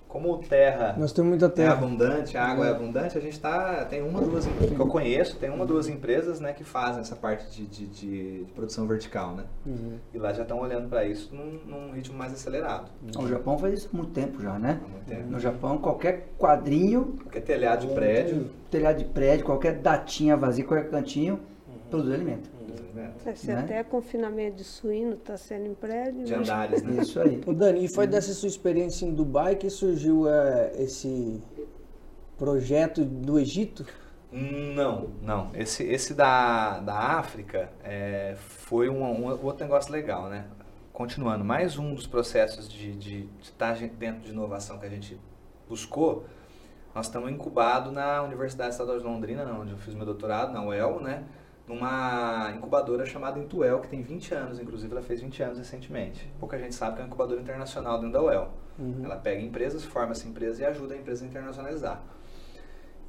[SPEAKER 2] como terra,
[SPEAKER 1] Nós temos muita
[SPEAKER 2] é
[SPEAKER 1] terra.
[SPEAKER 2] abundante, a água é
[SPEAKER 1] É.
[SPEAKER 2] abundante, a gente tá, tem uma, duas, que eu conheço, tem uma, duas empresas, né, que fazem essa parte de, de, de- de produção vertical, né?
[SPEAKER 1] Uhum.
[SPEAKER 2] E lá já estão olhando para isso num, num ritmo mais acelerado.
[SPEAKER 4] O Japão faz isso há muito tempo já, né?
[SPEAKER 2] Há muito tempo.
[SPEAKER 4] No Japão, qualquer quadrinho,
[SPEAKER 2] Porque telhado de prédio,
[SPEAKER 4] telhado de prédio, qualquer datinha vazia, qualquer cantinho, produz alimento.
[SPEAKER 2] Né,
[SPEAKER 3] ser
[SPEAKER 4] Né?
[SPEAKER 3] até confinamento de suíno está sendo em prédio.
[SPEAKER 2] de
[SPEAKER 3] né?
[SPEAKER 2] andares, né?
[SPEAKER 4] Isso aí.
[SPEAKER 1] Ô Dani, e foi dessa sua experiência em Dubai que surgiu é, esse projeto do Egito?
[SPEAKER 2] Não, não. Esse, esse da, da África é, foi um, um outro negócio legal, né? Continuando, mais um dos processos de, de, de estar gen- dentro de inovação que a gente buscou, nós estamos incubados na Universidade Estadual de Londrina, onde eu fiz meu doutorado, na UEL, né? Numa incubadora chamada Intuel, que tem 20 anos, inclusive ela fez 20 anos recentemente. Pouca gente sabe que é uma incubadora internacional dentro da UEL.
[SPEAKER 1] Uhum.
[SPEAKER 2] Ela pega empresas, forma essa empresa e ajuda a empresa a internacionalizar.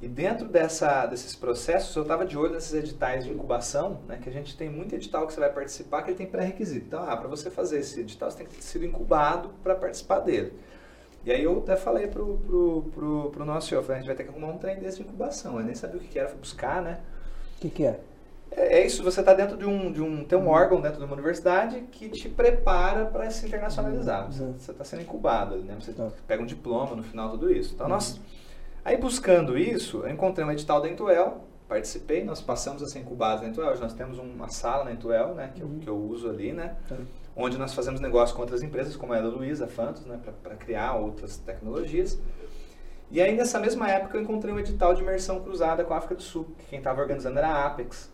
[SPEAKER 2] E dentro dessa, desses processos, eu estava de olho nesses editais de incubação, né, que a gente tem muito edital que você vai participar que ele tem pré-requisito. Então, ah, para você fazer esse edital, você tem que ter sido incubado para participar dele. E aí eu até falei pro, pro, pro, pro nosso senhor, falei, a gente vai ter que arrumar um trem desse de incubação. Eu nem sabia o que que era, fui buscar, né?
[SPEAKER 1] O que, que é?
[SPEAKER 2] É, é isso, você está dentro de um, de um. Tem um órgão dentro de uma universidade que te prepara para se internacionalizar. Você
[SPEAKER 1] Uhum.
[SPEAKER 2] está sendo incubado, né? Você
[SPEAKER 1] Tá.
[SPEAKER 2] pega um diploma no final, tudo isso. Então, nós. Aí, buscando isso, eu encontrei um edital da Intuel, participei, nós passamos a ser incubados na Intuel. Hoje nós temos uma sala na Intuel, né? Que, eu, que eu uso ali, né?
[SPEAKER 1] Tá.
[SPEAKER 2] Onde nós fazemos negócio com outras empresas, como a da Luiza, a Fantos, né? Para criar outras tecnologias. E aí, nessa mesma época, eu encontrei um edital de imersão cruzada com a África do Sul, que quem estava organizando era a Apex.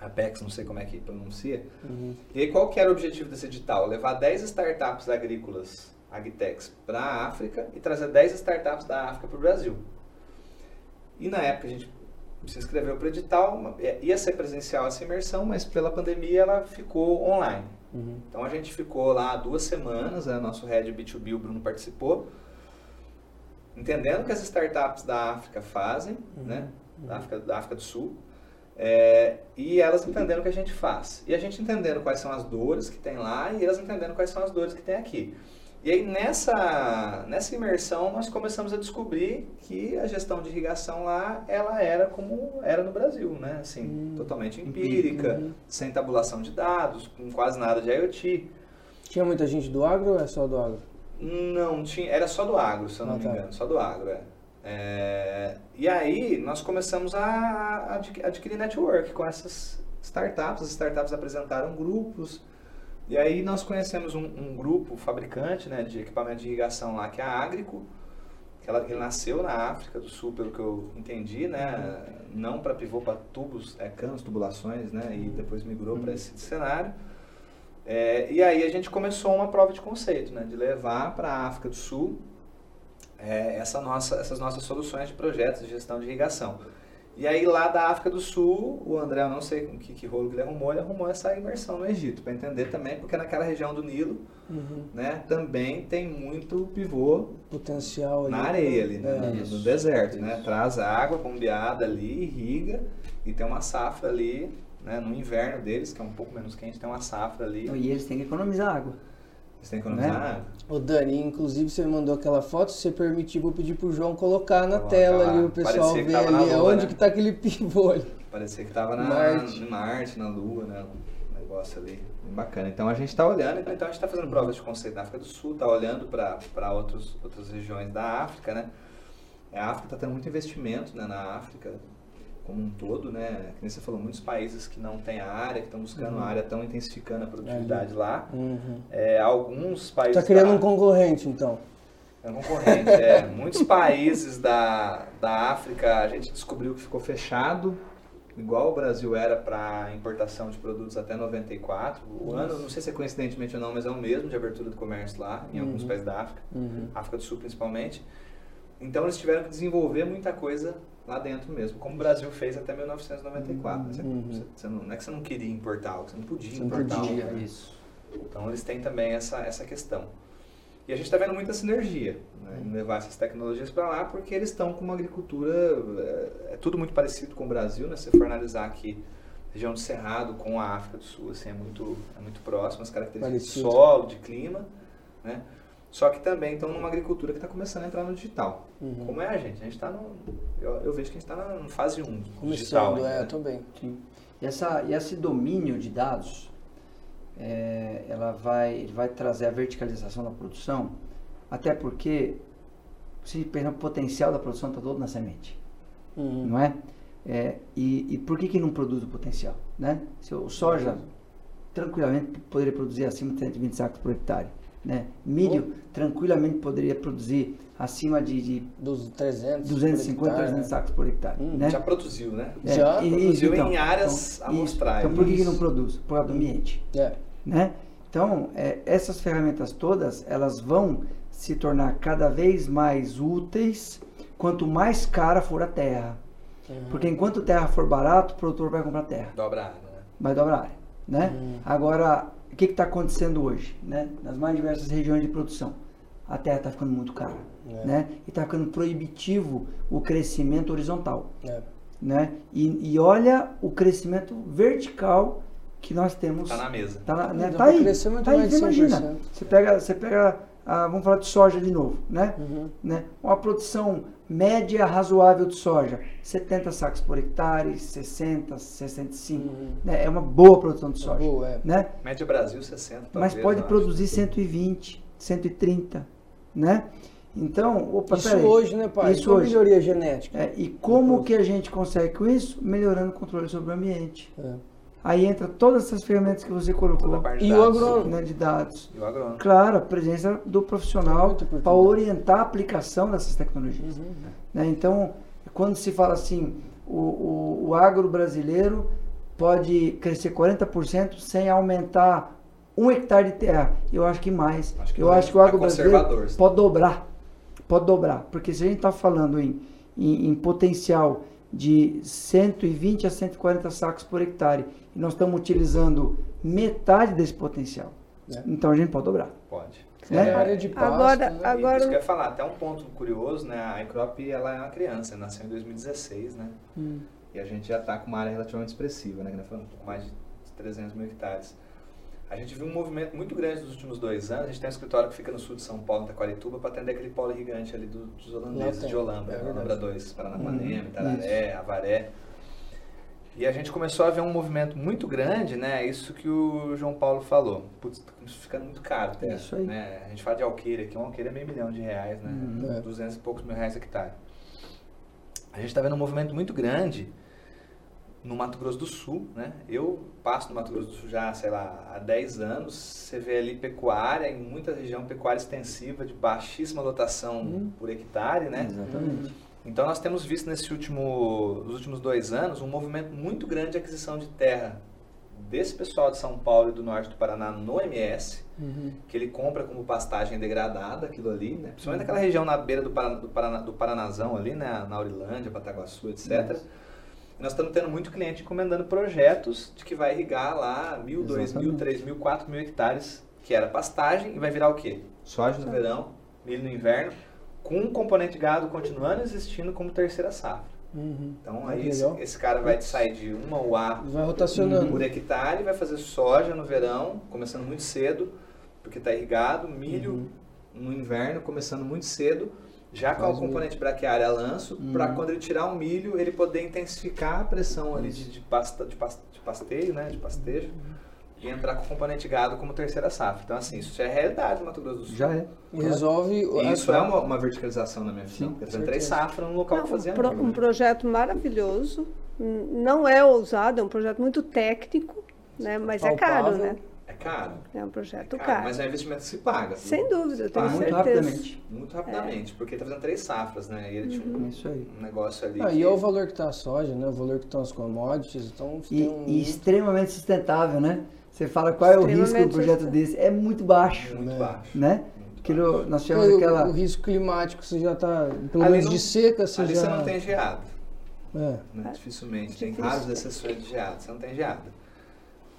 [SPEAKER 2] Apex, não sei como é que pronuncia.
[SPEAKER 1] Uhum.
[SPEAKER 2] E aí, qual que era o objetivo desse edital? Levar 10 startups agrícolas, agtechs, para a África e trazer 10 startups da África para o Brasil. E na época a gente se inscreveu para o edital, uma- ia ser presencial essa imersão, mas pela pandemia ela ficou online.
[SPEAKER 1] Uhum.
[SPEAKER 2] Então a gente ficou lá duas semanas, né, nosso head B2B, o Bruno participou, entendendo o que as startups da África fazem, né, da, África, da África do Sul, é, e elas entendendo o que a gente faz. E a gente entendendo quais são as dores que tem lá e elas entendendo quais são as dores que tem aqui. E aí nessa, nessa imersão nós começamos a descobrir que a gestão de irrigação lá, ela era como era no Brasil, né? Assim,
[SPEAKER 1] Hum.
[SPEAKER 2] totalmente empírica,
[SPEAKER 1] Uhum.
[SPEAKER 2] sem tabulação de dados, com quase nada de IoT.
[SPEAKER 1] Tinha muita gente do agro ou é só do agro?
[SPEAKER 2] Não tinha, era só do agro, se eu não
[SPEAKER 1] Ah,
[SPEAKER 2] me
[SPEAKER 1] tá.
[SPEAKER 2] engano, só do agro, é. É, e aí nós começamos a adqui- adquirir network com essas startups. As startups apresentaram grupos. E aí nós conhecemos um, um grupo fabricante né, de equipamento de irrigação lá, que é a Agrico. Que ela, ele nasceu na África do Sul, pelo que eu entendi, né? Não para pivô, para tubos, é, canos, tubulações, né? E depois migrou para esse cenário. É, e aí a gente começou uma prova de conceito, né? De levar para a África do Sul é, essa nossa, essas nossas soluções de projetos de gestão de irrigação. E aí lá da África do Sul, o André, eu não sei com que, que rolo que ele arrumou, ele arrumou essa imersão no Egito, para entender também, porque naquela região do Nilo,
[SPEAKER 1] Uhum.
[SPEAKER 2] né, também tem muito pivô
[SPEAKER 1] Potencial ali.
[SPEAKER 2] na areia ali, né,
[SPEAKER 1] É.
[SPEAKER 2] no- no,
[SPEAKER 4] Isso,
[SPEAKER 2] deserto, né,
[SPEAKER 4] isso.
[SPEAKER 2] traz água bombeada ali, irriga, e tem uma safra ali, né, no inverno deles, que é um pouco menos quente, tem uma safra ali,
[SPEAKER 4] E eles têm que economizar água.
[SPEAKER 2] Têm que economizar
[SPEAKER 4] Né?
[SPEAKER 2] água.
[SPEAKER 1] Ô Dani, inclusive você me mandou aquela foto, se você permitir, vou pedir pro João colocar na
[SPEAKER 2] Coloca
[SPEAKER 1] tela
[SPEAKER 2] lá.
[SPEAKER 1] ali, o pessoal ver
[SPEAKER 2] na
[SPEAKER 1] ali
[SPEAKER 2] lua,
[SPEAKER 1] onde
[SPEAKER 2] né?
[SPEAKER 1] que tá aquele *laughs* pivô ali.
[SPEAKER 2] Parecia que tava na
[SPEAKER 1] Marte.
[SPEAKER 2] em Marte, na Lua, né? Um negócio ali bem bacana. Então a gente está olhando, então a gente está fazendo provas de conceito na África do Sul, está olhando para outras regiões da África, né? A África está tendo muito investimento né, na África como um todo, né? Que nem você falou, muitos países que não têm a área, que estão buscando
[SPEAKER 1] Uhum.
[SPEAKER 2] a área, estão intensificando a produtividade lá.
[SPEAKER 1] Uhum.
[SPEAKER 2] É, alguns países.
[SPEAKER 1] Tá criando
[SPEAKER 2] da-
[SPEAKER 1] um concorrente, então.
[SPEAKER 2] é um concorrente, é. *laughs* Muitos países da, da África a gente descobriu que ficou fechado, igual o Brasil era para importação de produtos até 94. O ano, não sei se é coincidentemente ou não, mas é o mesmo de abertura do comércio lá, em alguns
[SPEAKER 1] Uhum.
[SPEAKER 2] países da África,
[SPEAKER 1] Uhum.
[SPEAKER 2] África do Sul principalmente. Então eles tiveram que desenvolver muita coisa lá dentro mesmo, como o Brasil fez até 1994. né? Você-
[SPEAKER 1] Uhum.
[SPEAKER 2] você- você não, não é que você não queria importar, algo, você não podia
[SPEAKER 1] Você não
[SPEAKER 2] importar.
[SPEAKER 1] podia,
[SPEAKER 2] algo, né?
[SPEAKER 4] Isso.
[SPEAKER 2] Então eles têm também essa, essa questão. E a gente está vendo muita sinergia né, em levar essas tecnologias para lá, porque eles estão com uma agricultura, é, é, tudo muito parecido com o Brasil, né? Se for analisar aqui, região do Cerrado com a África do Sul, assim, é muito, é muito próximo, as características Parecido. de solo, de clima, né? Só que também estão numa agricultura que está começando a entrar no digital. Uhum. Como é a gente? A gente está no. Eu, eu, vejo que a gente está na fase 1
[SPEAKER 1] Começando, digital. Ainda, é, né? também.
[SPEAKER 4] Sim. E, essa, e esse domínio de dados, é, ela vai, vai trazer a verticalização da produção, até porque se o potencial da produção está todo na semente. Uhum. Não é? é e, e, por que, que não produz o potencial? Né? Se o soja tranquilamente poderia produzir acima de 120 sacos por hectare né? Milho tranquilamente poderia produzir acima de, de
[SPEAKER 1] dos 300
[SPEAKER 4] 250, 300 né? sacos por hectare. Hum, né?
[SPEAKER 2] Já produziu, né?
[SPEAKER 1] É, já
[SPEAKER 2] produziu então, em áreas então, amostrais.
[SPEAKER 4] Então por que, que não produz? Por causa do ambiente. É. Né? Então, é, essas ferramentas todas, elas vão se tornar cada vez mais úteis quanto mais cara for a terra. Uhum. Porque enquanto terra for barato, o produtor vai comprar terra.
[SPEAKER 2] Dobra a área, né?
[SPEAKER 4] Vai dobrar a área, né? Uhum. Agora, que está acontecendo hoje, né? Nas mais diversas regiões de produção. A terra está ficando muito cara, é. né? E está ficando proibitivo o crescimento horizontal, é. né? E, e, olha o crescimento vertical que nós temos.
[SPEAKER 2] Está na mesa.
[SPEAKER 4] Tá, né? tá aí. Tá aí, você imagina. Você pega, você pega ah, vamos falar de soja de novo, né? Uhum. né? Uma produção média razoável de soja, 70 sacos por hectare, 60, 65, uhum. né? É uma boa produção de soja, boa, é. né?
[SPEAKER 2] Média Brasil 60,
[SPEAKER 4] Mas pode produzir 120, 130, né? Então,
[SPEAKER 1] opa, isso hoje, né, pai? Isso hoje. melhoria genética.
[SPEAKER 4] É, e como que a gente consegue com isso? Melhorando o controle sobre o ambiente. É. Aí entra todas essas ferramentas que você colocou.
[SPEAKER 1] E o agrônomo.
[SPEAKER 4] Né, de dados.
[SPEAKER 2] E o agrônomo.
[SPEAKER 4] Claro, a presença do profissional para orientar a aplicação dessas tecnologias. Uhum. Né? Então, quando se fala assim, o, o, o agro brasileiro pode crescer 40% sem aumentar um hectare de terra. Eu acho que mais. Acho que eu acho que o agro brasileiro pode dobrar. Pode dobrar. Porque se a gente está falando em, em, em potencial de 120 a 140 sacos por hectare e nós estamos utilizando metade desse potencial. É. Então a gente pode dobrar.
[SPEAKER 2] Pode.
[SPEAKER 1] Né? É, área de pasto,
[SPEAKER 3] agora,
[SPEAKER 1] né?
[SPEAKER 3] agora...
[SPEAKER 2] Isso que eu ia falar, até um ponto curioso, né? A iCrop, ela é uma criança, nasceu em 2016, né? Hum. E a gente já está com uma área relativamente expressiva, né? Com mais de 300 mil hectares. A gente viu um movimento muito grande nos últimos dois anos. A gente tem um escritório que fica no sul de São Paulo, em Taquarituba, para atender aquele polo gigante ali do, dos holandeses de Holanda, é Holambra 2, Paranapanema, hum, Itararé, Avaré. E a gente começou a ver um movimento muito grande, né? Isso que o João Paulo falou. Putz, tá ficando muito caro.
[SPEAKER 4] É isso aí.
[SPEAKER 2] Né? A gente fala de alqueire aqui, um alqueire é meio milhão de reais, né? Hum, é. 200 e poucos mil reais hectare. A gente está vendo um movimento muito grande no Mato Grosso do Sul, né? Eu passo no Mato Grosso do Sul já, sei lá, há 10 anos. Você vê ali pecuária, em muita região, pecuária extensiva de baixíssima lotação hum. por hectare, né?
[SPEAKER 4] Exatamente.
[SPEAKER 2] Então nós temos visto nesse último, nos últimos dois anos um movimento muito grande de aquisição de terra desse pessoal de São Paulo e do norte do Paraná no MS, uhum. que ele compra como pastagem degradada aquilo ali, né? principalmente uhum. naquela região na beira do, Paraná, do, Paraná, do Paranazão ali, né? na Aurilândia, Pataguaçu, etc. Uhum. Nós estamos tendo muito cliente encomendando projetos de que vai irrigar lá mil, dois mil, três mil, quatro mil hectares, que era pastagem, e vai virar o quê? Soja no verão, milho no inverno, com o componente gado continuando existindo como terceira safra. Uhum. Então aí esse, esse, cara vai sair de uma UA
[SPEAKER 1] vai rotacionando.
[SPEAKER 2] por hectare, vai fazer soja no verão, começando muito cedo, porque está irrigado, milho uhum. no inverno, começando muito cedo, já com o componente milho. braquiária lanço, uhum. para quando ele tirar o milho, ele poder intensificar a pressão ali de, de, pasta, de, pasta, de pasteio, né, de pastejo. Uhum e entrar com o componente gado como terceira safra. Então, assim, isso já é realidade no Mato Grosso do Sul.
[SPEAKER 4] Já é.
[SPEAKER 1] E resolve...
[SPEAKER 2] Isso é uma, uma, verticalização na minha visão. Porque três safras no local Não, que fazia.
[SPEAKER 3] Um, pro, um projeto maravilhoso. Não é ousado, é um projeto muito técnico, né? mas Palpável. é caro, né?
[SPEAKER 2] É caro.
[SPEAKER 3] É um projeto
[SPEAKER 2] é
[SPEAKER 3] caro, caro,
[SPEAKER 2] Mas é um investimento que se paga.
[SPEAKER 3] Sem dúvida, eu tenho
[SPEAKER 4] muito
[SPEAKER 3] certeza.
[SPEAKER 4] Rapidamente.
[SPEAKER 2] Muito rapidamente. É. Porque ele está fazendo três safras, né? E ele
[SPEAKER 4] uhum.
[SPEAKER 2] tinha um,
[SPEAKER 4] Isso aí.
[SPEAKER 2] um negócio ali.
[SPEAKER 1] Ah, que... E é o valor que está a soja, né? O valor que estão as commodities. Então,
[SPEAKER 4] e, um... e extremamente sustentável, né? Você fala qual é o risco do projeto desse? É muito baixo.
[SPEAKER 2] Muito baixo.
[SPEAKER 4] Né? Aquilo, nós tivemos
[SPEAKER 1] o,
[SPEAKER 4] aquela...
[SPEAKER 1] o risco climático, você já está, pelo menos de seca, você
[SPEAKER 2] ali
[SPEAKER 1] já...
[SPEAKER 2] você não tem geado.
[SPEAKER 1] É.
[SPEAKER 2] Né? Dificilmente. Tem raras exceções de geado. Você não tem geada.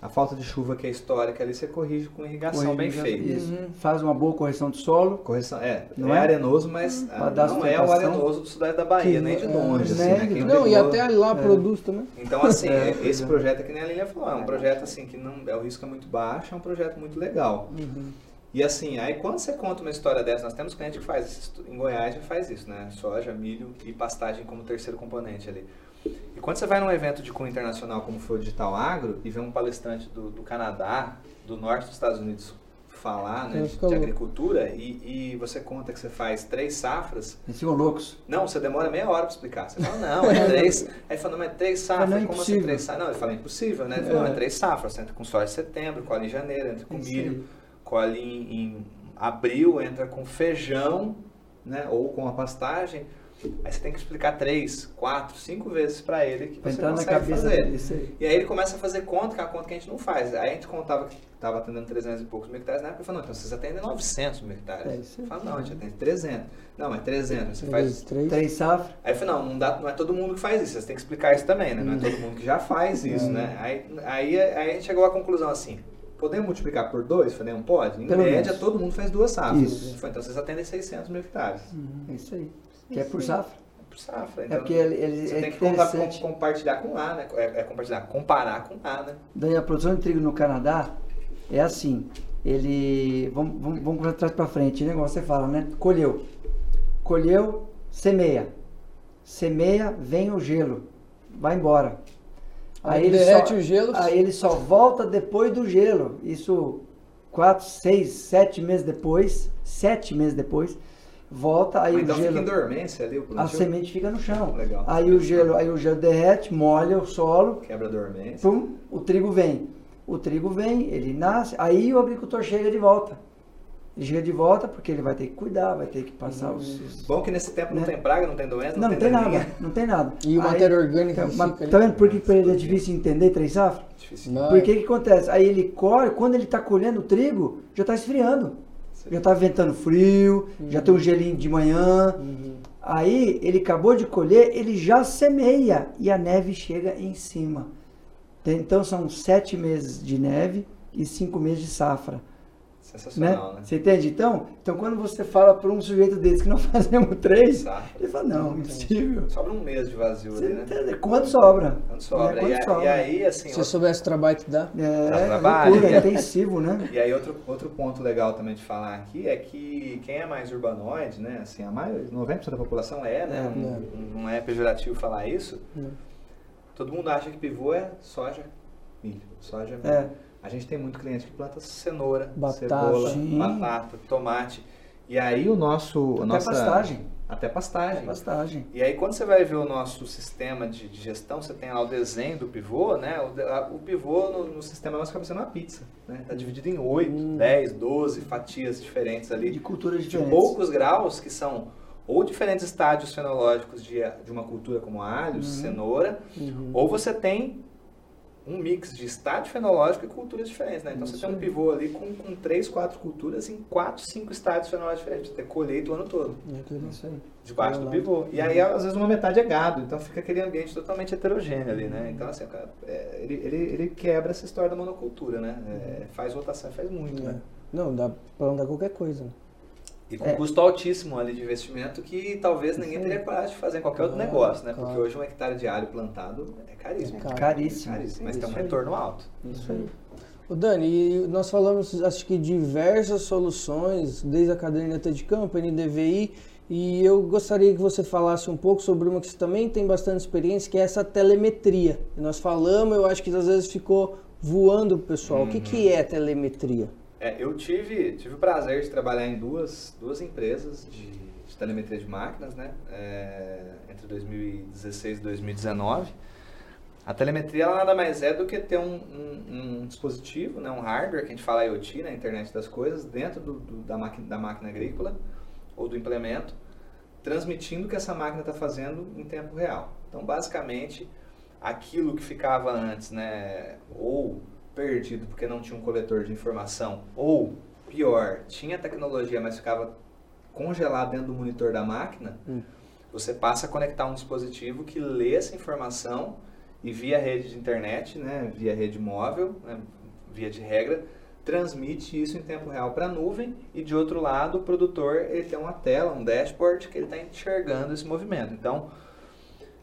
[SPEAKER 2] A falta de chuva que é histórica ali, você corrige com irrigação bem feita.
[SPEAKER 4] Isso. Faz uma boa correção do solo.
[SPEAKER 2] Correção, é, não é, é arenoso, mas ah, não é o arenoso do sudeste da Bahia,
[SPEAKER 1] Que-
[SPEAKER 2] nem de
[SPEAKER 1] é,
[SPEAKER 2] longe. assim,
[SPEAKER 1] né?
[SPEAKER 2] né? Quem
[SPEAKER 1] Não, e até lá produz também.
[SPEAKER 2] Então, assim, *laughs*
[SPEAKER 4] É,
[SPEAKER 2] é- esse
[SPEAKER 4] é.
[SPEAKER 2] projeto é que nem a Lilia falou, é um projeto assim que não, é, o risco é muito baixo, é um projeto muito legal. E assim, aí quando você conta uma história dessa, nós temos cliente que faz isso, em Goiás já faz isso, né? Soja, milho e pastagem como terceiro componente ali. E quando você vai num evento de cunho internacional como foi o Digital Agro e vê um palestrante do, do Canadá, do norte dos Estados Unidos falar né, de, de agricultura e, e você conta que você faz três safras,
[SPEAKER 4] Eles ficam loucos.
[SPEAKER 2] não, você demora meia hora pra explicar. Você fala, não, *laughs* é três. Aí fala, não, é três safras.
[SPEAKER 4] Não é
[SPEAKER 2] Como assim três safras? Não, ele fala, é impossível, né? Ele fala, não, é três safras. Você entra com soja em setembro, colhe em janeiro, entra com
[SPEAKER 4] É
[SPEAKER 2] milho, colhe em, em abril, entra com feijão, né? Ou com a pastagem. Aí você tem que explicar três, quatro, cinco vezes pra ele que você
[SPEAKER 4] entrar na
[SPEAKER 2] consegue
[SPEAKER 4] cabeça
[SPEAKER 2] fazer.
[SPEAKER 4] aí.
[SPEAKER 2] E aí ele começa a fazer conta, que é uma conta que a gente não faz. Aí a gente contava que estava atendendo 300 e poucos mil hectares, na época ele falou, não, então vocês atendem 900 mil hectares.
[SPEAKER 4] É isso.
[SPEAKER 2] Eu falo, não, a gente atende 300. Não, é 300. Você faz
[SPEAKER 1] três.
[SPEAKER 4] Três safras.
[SPEAKER 2] Aí eu falei, não, não, dá, não é todo mundo que faz isso, você tem que explicar isso também, né? Não é todo mundo que já faz isso, né? Aí, aí, aí a gente chegou à conclusão assim, podemos multiplicar por dois? Eu falei, não pode? Em
[SPEAKER 4] Pelo
[SPEAKER 2] média,
[SPEAKER 4] menos.
[SPEAKER 2] todo mundo faz duas safras.
[SPEAKER 4] Isso.
[SPEAKER 2] Eu falei, então vocês atendem 600 mil hectares
[SPEAKER 4] É isso aí. Que é por safra.
[SPEAKER 2] por safra.
[SPEAKER 4] É
[SPEAKER 2] Então,
[SPEAKER 4] porque ele, ele
[SPEAKER 2] você
[SPEAKER 4] é
[SPEAKER 2] tem que contar, com,
[SPEAKER 4] interessante.
[SPEAKER 2] compartilhar com A, né? É, é compartilhar, comparar com A, né?
[SPEAKER 4] Daí a produção de trigo no Canadá é assim. Ele. Vamos, vamos, vamos para trás para frente, né? Igual você fala, né? Colheu. Colheu, semeia. Semeia, vem o gelo. Vai embora.
[SPEAKER 1] Aí derrete o gelo.
[SPEAKER 4] Aí ele só volta depois do gelo. Isso quatro, seis, sete meses depois. Sete meses depois. Volta, aí
[SPEAKER 2] Mas
[SPEAKER 4] o
[SPEAKER 2] então
[SPEAKER 4] gelo.
[SPEAKER 2] fica em dormência ali o
[SPEAKER 4] A
[SPEAKER 2] plantio?
[SPEAKER 4] semente fica no chão.
[SPEAKER 2] Legal.
[SPEAKER 4] Aí o gelo, aí o gelo derrete, molha o solo,
[SPEAKER 2] Quebra a dormência.
[SPEAKER 4] pum, o trigo vem. O trigo vem, ele nasce, aí o agricultor chega de volta. Ele chega de volta porque ele vai ter que cuidar, vai ter que passar os. os-
[SPEAKER 2] Bom que nesse tempo não
[SPEAKER 4] Né?
[SPEAKER 2] tem praga, não tem doença,
[SPEAKER 4] Não, não tem
[SPEAKER 2] daninha.
[SPEAKER 4] nada, não tem nada.
[SPEAKER 1] E o matéria orgânica fica ali.
[SPEAKER 4] tá vendo por que para ele é difícil entender três safras?
[SPEAKER 2] Difícil.
[SPEAKER 1] Não.
[SPEAKER 4] Porque que acontece? Aí ele colhe, quando ele está colhendo o trigo, já está esfriando. Já está ventando frio, já tem um gelinho de manhã.
[SPEAKER 1] Uhum.
[SPEAKER 4] Aí ele acabou de colher, ele já semeia e a neve chega em cima. Então são sete meses de neve e cinco meses de safra. Né?
[SPEAKER 2] Sensacional, né?
[SPEAKER 4] Você entende? Então, então quando você fala para um sujeito desse que não *laughs* fazemos três,
[SPEAKER 2] Safra.
[SPEAKER 4] ele fala, não, impossível.
[SPEAKER 2] Sobra um mês de vazio
[SPEAKER 4] Você
[SPEAKER 2] ali, né?
[SPEAKER 4] entende? Quanto sobra?
[SPEAKER 2] Quando sobra.
[SPEAKER 4] É, quanto
[SPEAKER 2] e, a-
[SPEAKER 4] sobra.
[SPEAKER 2] e aí, assim,
[SPEAKER 1] Se você soubesse o trabalho que dá.
[SPEAKER 4] É,
[SPEAKER 2] Dá
[SPEAKER 4] é
[SPEAKER 2] trabalho,
[SPEAKER 4] loucura,
[SPEAKER 2] né?
[SPEAKER 4] é intensivo, né?
[SPEAKER 2] E aí outro, outro ponto legal também de falar aqui é que quem é mais urbanoide, né, assim, a maioria, 90% da população é, né,
[SPEAKER 4] É,
[SPEAKER 2] não, não é pejorativo falar isso.
[SPEAKER 1] Não.
[SPEAKER 2] Todo mundo acha que pivô é soja, milho, soja, milho.
[SPEAKER 4] É.
[SPEAKER 2] A gente tem muito cliente que planta cenoura,
[SPEAKER 1] Batata.
[SPEAKER 2] cebola,
[SPEAKER 4] Sim.
[SPEAKER 2] batata, tomate. E aí o nosso...
[SPEAKER 4] Até
[SPEAKER 2] nossa,
[SPEAKER 4] pastagem.
[SPEAKER 2] Até pastagem.
[SPEAKER 4] É pastagem.
[SPEAKER 2] E aí quando você vai ver o nosso sistema de, de gestão, você tem lá o desenho do pivô, né? O, de- a- o pivô no, no sistema nosso acaba sendo uma pizza, né? Tá dividido em 8, 10, 12 fatias diferentes ali.
[SPEAKER 4] De culturas
[SPEAKER 2] de
[SPEAKER 4] diferentes.
[SPEAKER 2] poucos graus que são ou diferentes estádios fenológicos de, de uma cultura como alho,
[SPEAKER 4] Uhum.
[SPEAKER 2] cenoura, ou você tem um mix de estádio fenológico e culturas diferentes, né? Então você tem um pivô ali com, com três, quatro culturas em quatro, cinco estádios fenológicos diferentes. Você tem colheita o ano todo,
[SPEAKER 4] Isso aí.
[SPEAKER 2] debaixo do
[SPEAKER 1] Legal.
[SPEAKER 2] pivô. E aí, às vezes, uma metade é gado, então fica aquele ambiente totalmente heterogêneo ali, né? Então, assim, cara, é, ele, ele, ele quebra essa história da monocultura, né? É, faz rotação, faz muito, né?
[SPEAKER 1] É. Não, dá pra plantar qualquer coisa. né?
[SPEAKER 2] E com
[SPEAKER 4] É.
[SPEAKER 2] custo altíssimo ali de investimento que talvez ninguém teria coragem de fazer em qualquer outro
[SPEAKER 1] Claro,
[SPEAKER 2] negócio, né?
[SPEAKER 1] claro.
[SPEAKER 2] Porque hoje um hectare de alho plantado é caríssimo.
[SPEAKER 1] É caro.
[SPEAKER 4] Caríssimo.
[SPEAKER 2] Caríssimo, mas
[SPEAKER 4] Isso
[SPEAKER 2] tem um
[SPEAKER 4] aí.
[SPEAKER 2] retorno alto.
[SPEAKER 4] Isso aí.
[SPEAKER 1] Ô Dani, e nós falamos, acho que diversas soluções, desde a caderneta de campo, NDVI, e eu gostaria que você falasse um pouco sobre uma que você também tem bastante experiência, que é essa telemetria. Nós falamos, eu acho que às vezes ficou voando pro pessoal. O que, que é telemetria?
[SPEAKER 2] É, eu tive, tive o prazer de trabalhar em duas, duas empresas de, de telemetria de máquinas, né? É, entre 2016 e 2019. A telemetria ela nada mais é do que ter um, um- um dispositivo, né, um hardware, que a gente fala IoT, né, internet das coisas, dentro do, do- da, máquina, da máquina agrícola ou do implemento, transmitindo o que essa máquina está fazendo em tempo real. Então, basicamente, aquilo que ficava antes, né, ou perdido porque não tinha um coletor de informação, ou pior, tinha tecnologia, mas ficava congelado dentro do monitor da máquina,
[SPEAKER 1] Hum.
[SPEAKER 2] você passa a conectar um dispositivo que lê essa informação e via rede de internet, né, via rede móvel, né, via de regra, transmite isso em tempo real para a nuvem e de outro lado o produtor ele tem uma tela, um dashboard que ele está enxergando esse movimento. Então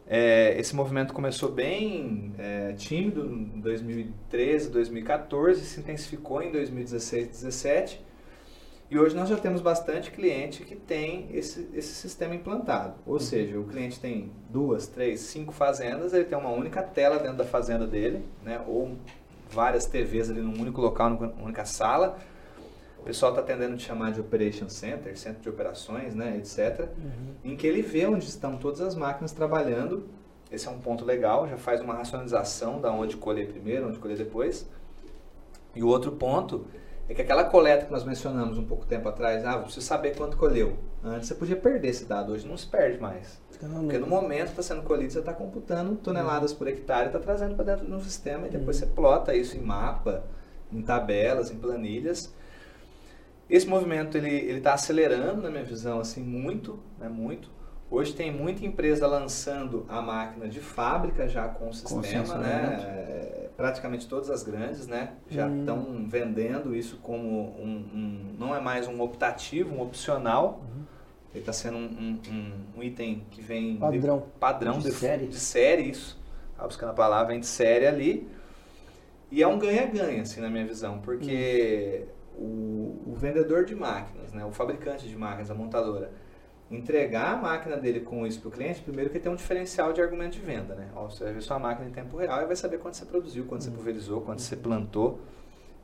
[SPEAKER 2] é, esse movimento começou bem é, tímido em 2013, 2014, se intensificou em 2016, 2017 e hoje nós já temos bastante cliente que tem esse, esse sistema implantado. Ou uhum. seja, o cliente tem duas, três, cinco fazendas, ele tem uma única tela dentro da fazenda dele, né? ou várias TVs ali num único local, numa única sala. O pessoal está tendendo de chamar de Operation Center, centro de operações, né, etc. Uhum. Em que ele vê onde estão todas as máquinas trabalhando. Esse é um ponto legal, já faz uma racionalização da onde colher primeiro, onde colher depois. E o outro ponto é que aquela coleta que nós mencionamos um pouco tempo atrás, ah, você saber quanto colheu. Antes você podia perder esse dado, hoje não se perde mais. Porque no momento está sendo colhido, você está computando toneladas por hectare, está trazendo para dentro do sistema e depois uhum. você plota isso em mapa, em tabelas, em planilhas. Esse movimento ele está acelerando, na minha visão, assim, muito, né, muito. Hoje tem muita empresa lançando a máquina de fábrica já com o sistema, com né? praticamente todas as grandes, né? Já estão hum. vendendo isso como um, um, não é mais um optativo, um opcional. Uhum. Ele está sendo um, um, item que vem
[SPEAKER 1] padrão,
[SPEAKER 2] de, padrão de, de, série. de série, isso. Tá buscando a palavra, vem de série ali. E é um ganha-ganha, assim, na minha visão, porque uhum. O, o vendedor de máquinas, né? O fabricante de máquinas, a montadora, entregar a máquina dele com isso para o cliente, primeiro que tem um diferencial de argumento de venda, né? Ó, você vai ver sua máquina em tempo real e vai saber quanto você produziu, quanto você uhum. pulverizou, quanto você plantou.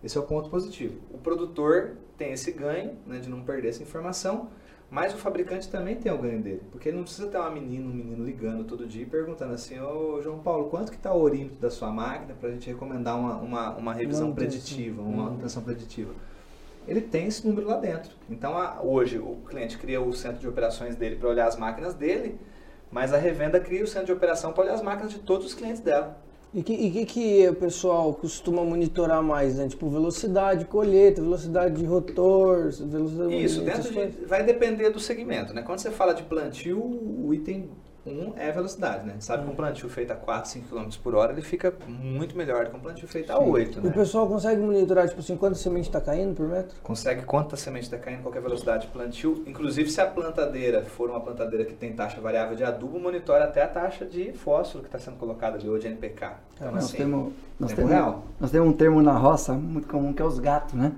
[SPEAKER 2] Esse é o ponto positivo. O produtor tem esse ganho né, de não perder essa informação, mas o fabricante também tem o ganho dele, porque ele não precisa ter uma menina, um menino ligando todo dia e perguntando assim, ô João Paulo, quanto que está o orímetro da sua máquina para a gente recomendar uma, uma, uma revisão preditiva, uma uhum. manutenção preditiva ele tem esse número lá dentro. Então, a, hoje, o cliente cria o centro de operações dele para olhar as máquinas dele, mas a revenda cria o centro de operação para olhar as máquinas de todos os clientes dela.
[SPEAKER 1] E o que, que, que, o pessoal costuma monitorar mais, né? Tipo, velocidade de colheita, velocidade de rotor, velocidade
[SPEAKER 2] Isso, dentro de, vai depender do segmento, né? Quando você fala de plantio, o item um é a velocidade, né? A gente sabe que um plantio feito a 4, 5 km por hora, ele fica muito melhor do que um plantio feito a 8, né?
[SPEAKER 1] O pessoal consegue monitorar, tipo assim, quanta semente está caindo por metro?
[SPEAKER 2] Consegue quanta semente está caindo, qualquer velocidade de plantio. Inclusive, se a plantadeira for uma plantadeira que tem taxa variável de adubo, monitora até a taxa de fósforo que está sendo colocada ali, ou de NPK.
[SPEAKER 4] Então, nós, assim, temos, nós, temos, real. nós temos um termo na roça muito comum que é os gatos, né?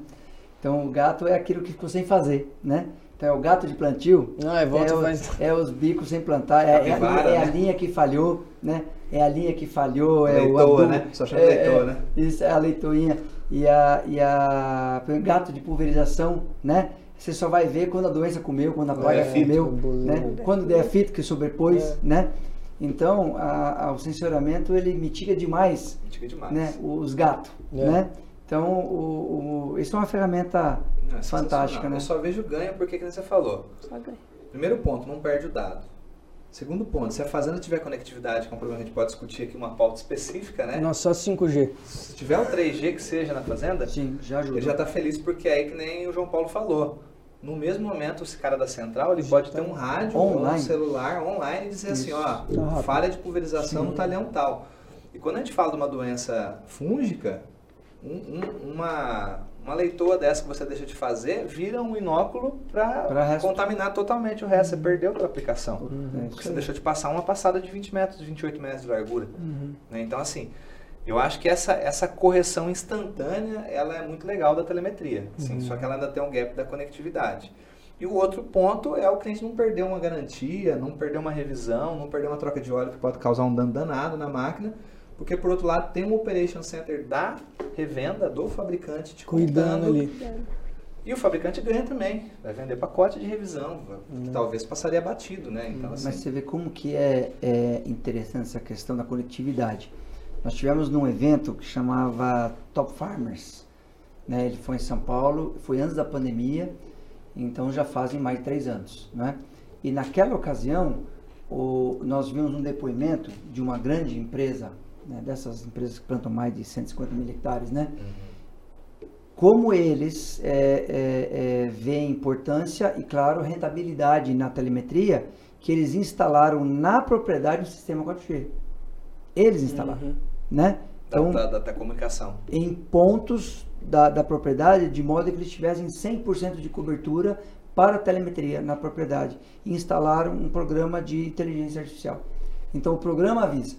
[SPEAKER 4] Então, o gato é aquilo que ficou sem fazer, né? Então é o gato de plantio.
[SPEAKER 1] Ah, é, volta
[SPEAKER 4] é,
[SPEAKER 1] faz...
[SPEAKER 4] é os bicos sem plantar, é, é, a, linha, é a né? linha que falhou, né? É a linha que falhou, é
[SPEAKER 2] o adubo, né? Só chama é, leitor, né?
[SPEAKER 4] Isso, é a leitoinha. E a, e a o gato de pulverização, né? Você só vai ver quando a doença comeu, quando a praga é, comeu, né? Quando der fito que sobrepôs, é. né? Então, a, a, o sensoramento ele mitiga demais,
[SPEAKER 2] mitiga demais.
[SPEAKER 4] Né? os gatos, é. né? Então, o, o, isso é uma ferramenta é fantástica, né?
[SPEAKER 2] Eu só vejo ganho porque, como você falou,
[SPEAKER 3] só ganha.
[SPEAKER 2] primeiro ponto, não perde o dado. Segundo ponto, se a fazenda tiver conectividade, que é um problema que a gente pode discutir aqui, uma pauta específica, né?
[SPEAKER 1] Não, só 5G.
[SPEAKER 2] Se tiver um 3G que seja na fazenda,
[SPEAKER 4] Sim, já ajuda.
[SPEAKER 2] ele já está feliz porque é aí que nem o João Paulo falou. No mesmo momento, esse cara da central, ele pode ter um rádio online. um celular online e dizer assim, Isso. assim, ó, tá falha de pulverização Sim. no talhão tal. E quando a gente fala de uma doença fúngica, um, um, uma, uma leitoa dessa que você deixa de fazer vira um inóculo para contaminar totalmente o resto. Você perdeu a aplicação. Uhum, porque você deixou de passar uma passada de 20 metros, 28 metros de largura. Uhum. Né? Então, assim, eu acho que essa, essa correção instantânea ela é muito legal da telemetria. Assim, uhum. Só que ela ainda tem um gap da conectividade. E o outro ponto é o cliente não perder uma garantia, não perder uma revisão, não perder uma troca de óleo que pode causar um dano danado na máquina porque, por outro lado, tem um Operation Center da revenda, do fabricante, te
[SPEAKER 1] cuidando ali.
[SPEAKER 2] E o fabricante ganha também, vai vender pacote de revisão, que talvez passaria batido, né? Então,
[SPEAKER 4] assim... Mas você vê como que é, é interessante essa questão da conectividade. Nós tivemos num evento que chamava Top Farmers, né? Ele foi em São Paulo, foi antes da pandemia, então já fazem mais de três anos, né? E naquela ocasião, o, nós vimos um depoimento de uma grande empresa né, dessas empresas que plantam mais de 150 mil hectares, né? Uhum. Como eles é, é, é, veem importância e, claro, rentabilidade na telemetria que eles instalaram na propriedade o sistema 4G. eles instalaram, uhum. né?
[SPEAKER 2] Então, da, da, da, comunicação.
[SPEAKER 4] Em pontos da, da propriedade, de modo que eles tivessem 100% de cobertura para telemetria na propriedade e instalaram um programa de inteligência artificial. Então o programa avisa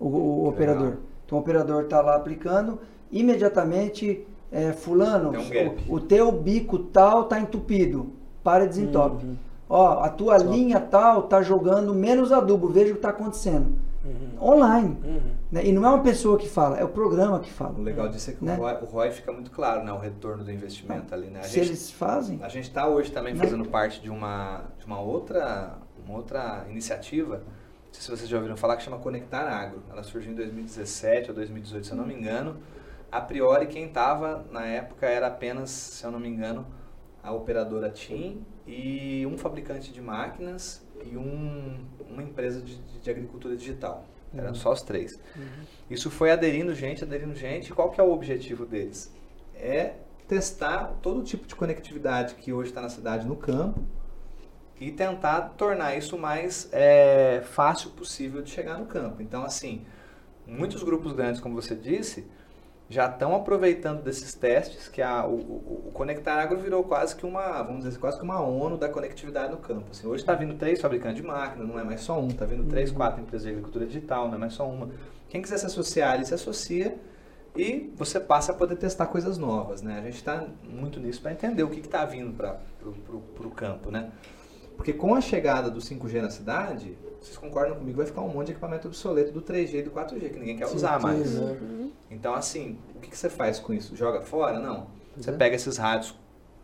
[SPEAKER 4] o, o operador. Então o operador está lá aplicando, imediatamente, é, fulano, um o, o, teu bico tal está entupido, para desentope. Uhum. Ó, a tua Top. linha tal está jogando menos adubo, veja o que está acontecendo. Uhum. Online. Uhum. Né? E não é uma pessoa que fala, é o programa que fala.
[SPEAKER 2] O legal disso é que né? o, ROI, o, ROI, fica muito claro, né? O retorno do investimento ali, né? A
[SPEAKER 4] Se
[SPEAKER 2] gente,
[SPEAKER 4] eles fazem.
[SPEAKER 2] A gente está hoje também né? fazendo parte de uma, de uma outra, uma outra iniciativa, não sei se vocês já ouviram falar, que chama Conectar Agro. Ela surgiu em 2017 ou 2018, se eu não me engano. A priori, quem estava na época era apenas, se eu não me engano, a operadora TIM e um fabricante de máquinas e um, uma empresa de, de agricultura digital. Eram uhum. só os três. Uhum. Isso foi aderindo gente, aderindo gente. Qual que é o objetivo deles? É testar todo tipo de conectividade que hoje está na cidade no campo e tentar tornar isso mais é, fácil possível de chegar no campo. Então, assim, muitos grupos grandes, como você disse, já estão aproveitando desses testes, que a, o, o, o, Conectar Agro virou quase que uma, vamos dizer, quase que uma ONU da conectividade no campo. Assim, hoje está vindo três fabricantes de máquina, não é mais só um, está vindo três, uhum. quatro empresas de agricultura digital, não é mais só uma. Quem quiser se associar, ele se associa e você passa a poder testar coisas novas. Né? A gente está muito nisso para entender o que está vindo para o campo. Né? Porque com a chegada do 5G na cidade, vocês concordam comigo, vai ficar um monte de equipamento obsoleto do 3G e do 4G, que ninguém quer usar mais. Uhum. Então, assim, o que, que, você faz com isso? Joga fora? Não. Você é. pega esses rádios,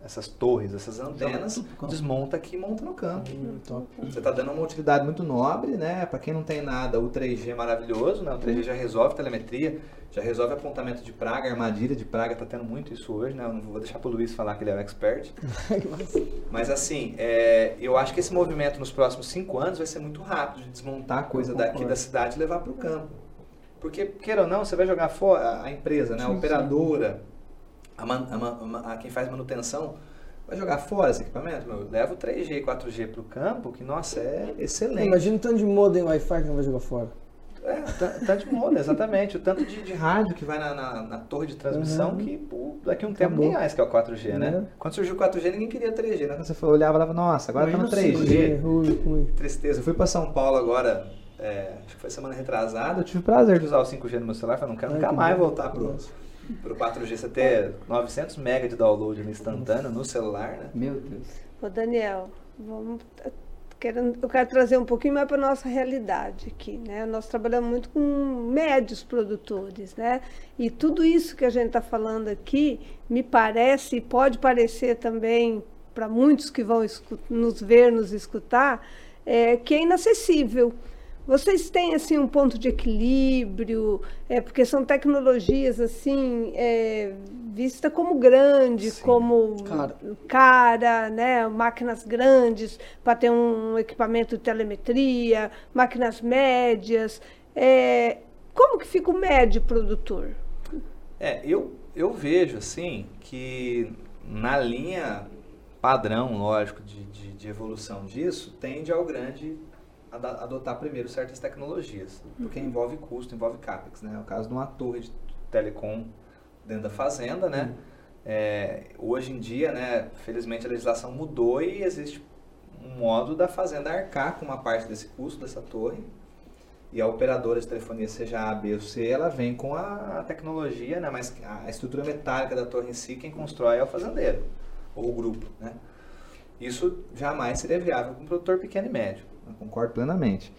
[SPEAKER 2] essas torres, essas antenas, desmonta aqui e monta no campo. Uhum, você está dando uma utilidade muito nobre, né? Para quem não tem nada, o 3G é maravilhoso, né? O 3G já resolve telemetria, já resolve apontamento de praga, armadilha de praga, tá tendo muito isso hoje, né? Eu não vou deixar pro Luiz falar que ele é um expert. *laughs* Mas assim, é, eu acho que esse movimento nos próximos cinco anos vai ser muito rápido de desmontar a coisa daqui da cidade e levar para o campo. Porque, queira ou não, você vai jogar fora a empresa, né? a operadora, a, a, a, quem faz manutenção, vai jogar fora esse equipamento? Meu, leva o 3G, 4G para o campo, que, nossa, é excelente.
[SPEAKER 1] Imagina o tanto de modem Wi-Fi que não vai jogar fora.
[SPEAKER 2] É, tá de moda, exatamente. O tanto de, de, rádio que vai na, na, na torre de transmissão uhum. que pô, daqui a um tempo ninguém mais que é o 4G, né? Uhum. Quando surgiu o 4G, ninguém queria 3G, né? Quando você olhava e falava, nossa, agora tá no 3G. Ui, Tristeza. Eu fui para São Paulo agora, é, acho que foi semana retrasada, eu tive o prazer de usar o 5G no meu celular, falei, não quero Ai, nunca mais voltar pro, pro 4G. Você ter 900 MB de download no instantâneo no celular, né?
[SPEAKER 4] Meu Deus.
[SPEAKER 3] Ô, Daniel, vamos querendo, eu quero trazer um pouquinho mais para a nossa realidade aqui. Né? Nós trabalhamos muito com médios produtores, né? E tudo isso que a gente está falando aqui, me parece, e pode parecer também para muitos que vão nos ver, nos escutar, é, que é inacessível. Vocês têm assim um ponto de equilíbrio, é, porque são tecnologias assim é, vista como grande, Sim, como cara. cara, né? Máquinas grandes para ter um equipamento de telemetria, máquinas médias. É, como que fica o médio produtor?
[SPEAKER 2] É, eu, eu vejo assim que na linha padrão, lógico, de, de, de evolução disso, tende ao grande adotar primeiro certas tecnologias, porque uhum. envolve custo, envolve capex, né? É o caso de uma torre de telecom dentro da fazenda, né? Uhum. É, hoje em dia, né, felizmente a legislação mudou e existe um modo da fazenda arcar com uma parte desse custo dessa torre e a operadora de telefonia, seja A, B ou C, ela vem com a, tecnologia, né, mas a estrutura metálica da torre em si, quem constrói é o fazendeiro ou o grupo, né? Isso jamais seria viável para um produtor pequeno e médio. Eu concordo plenamente.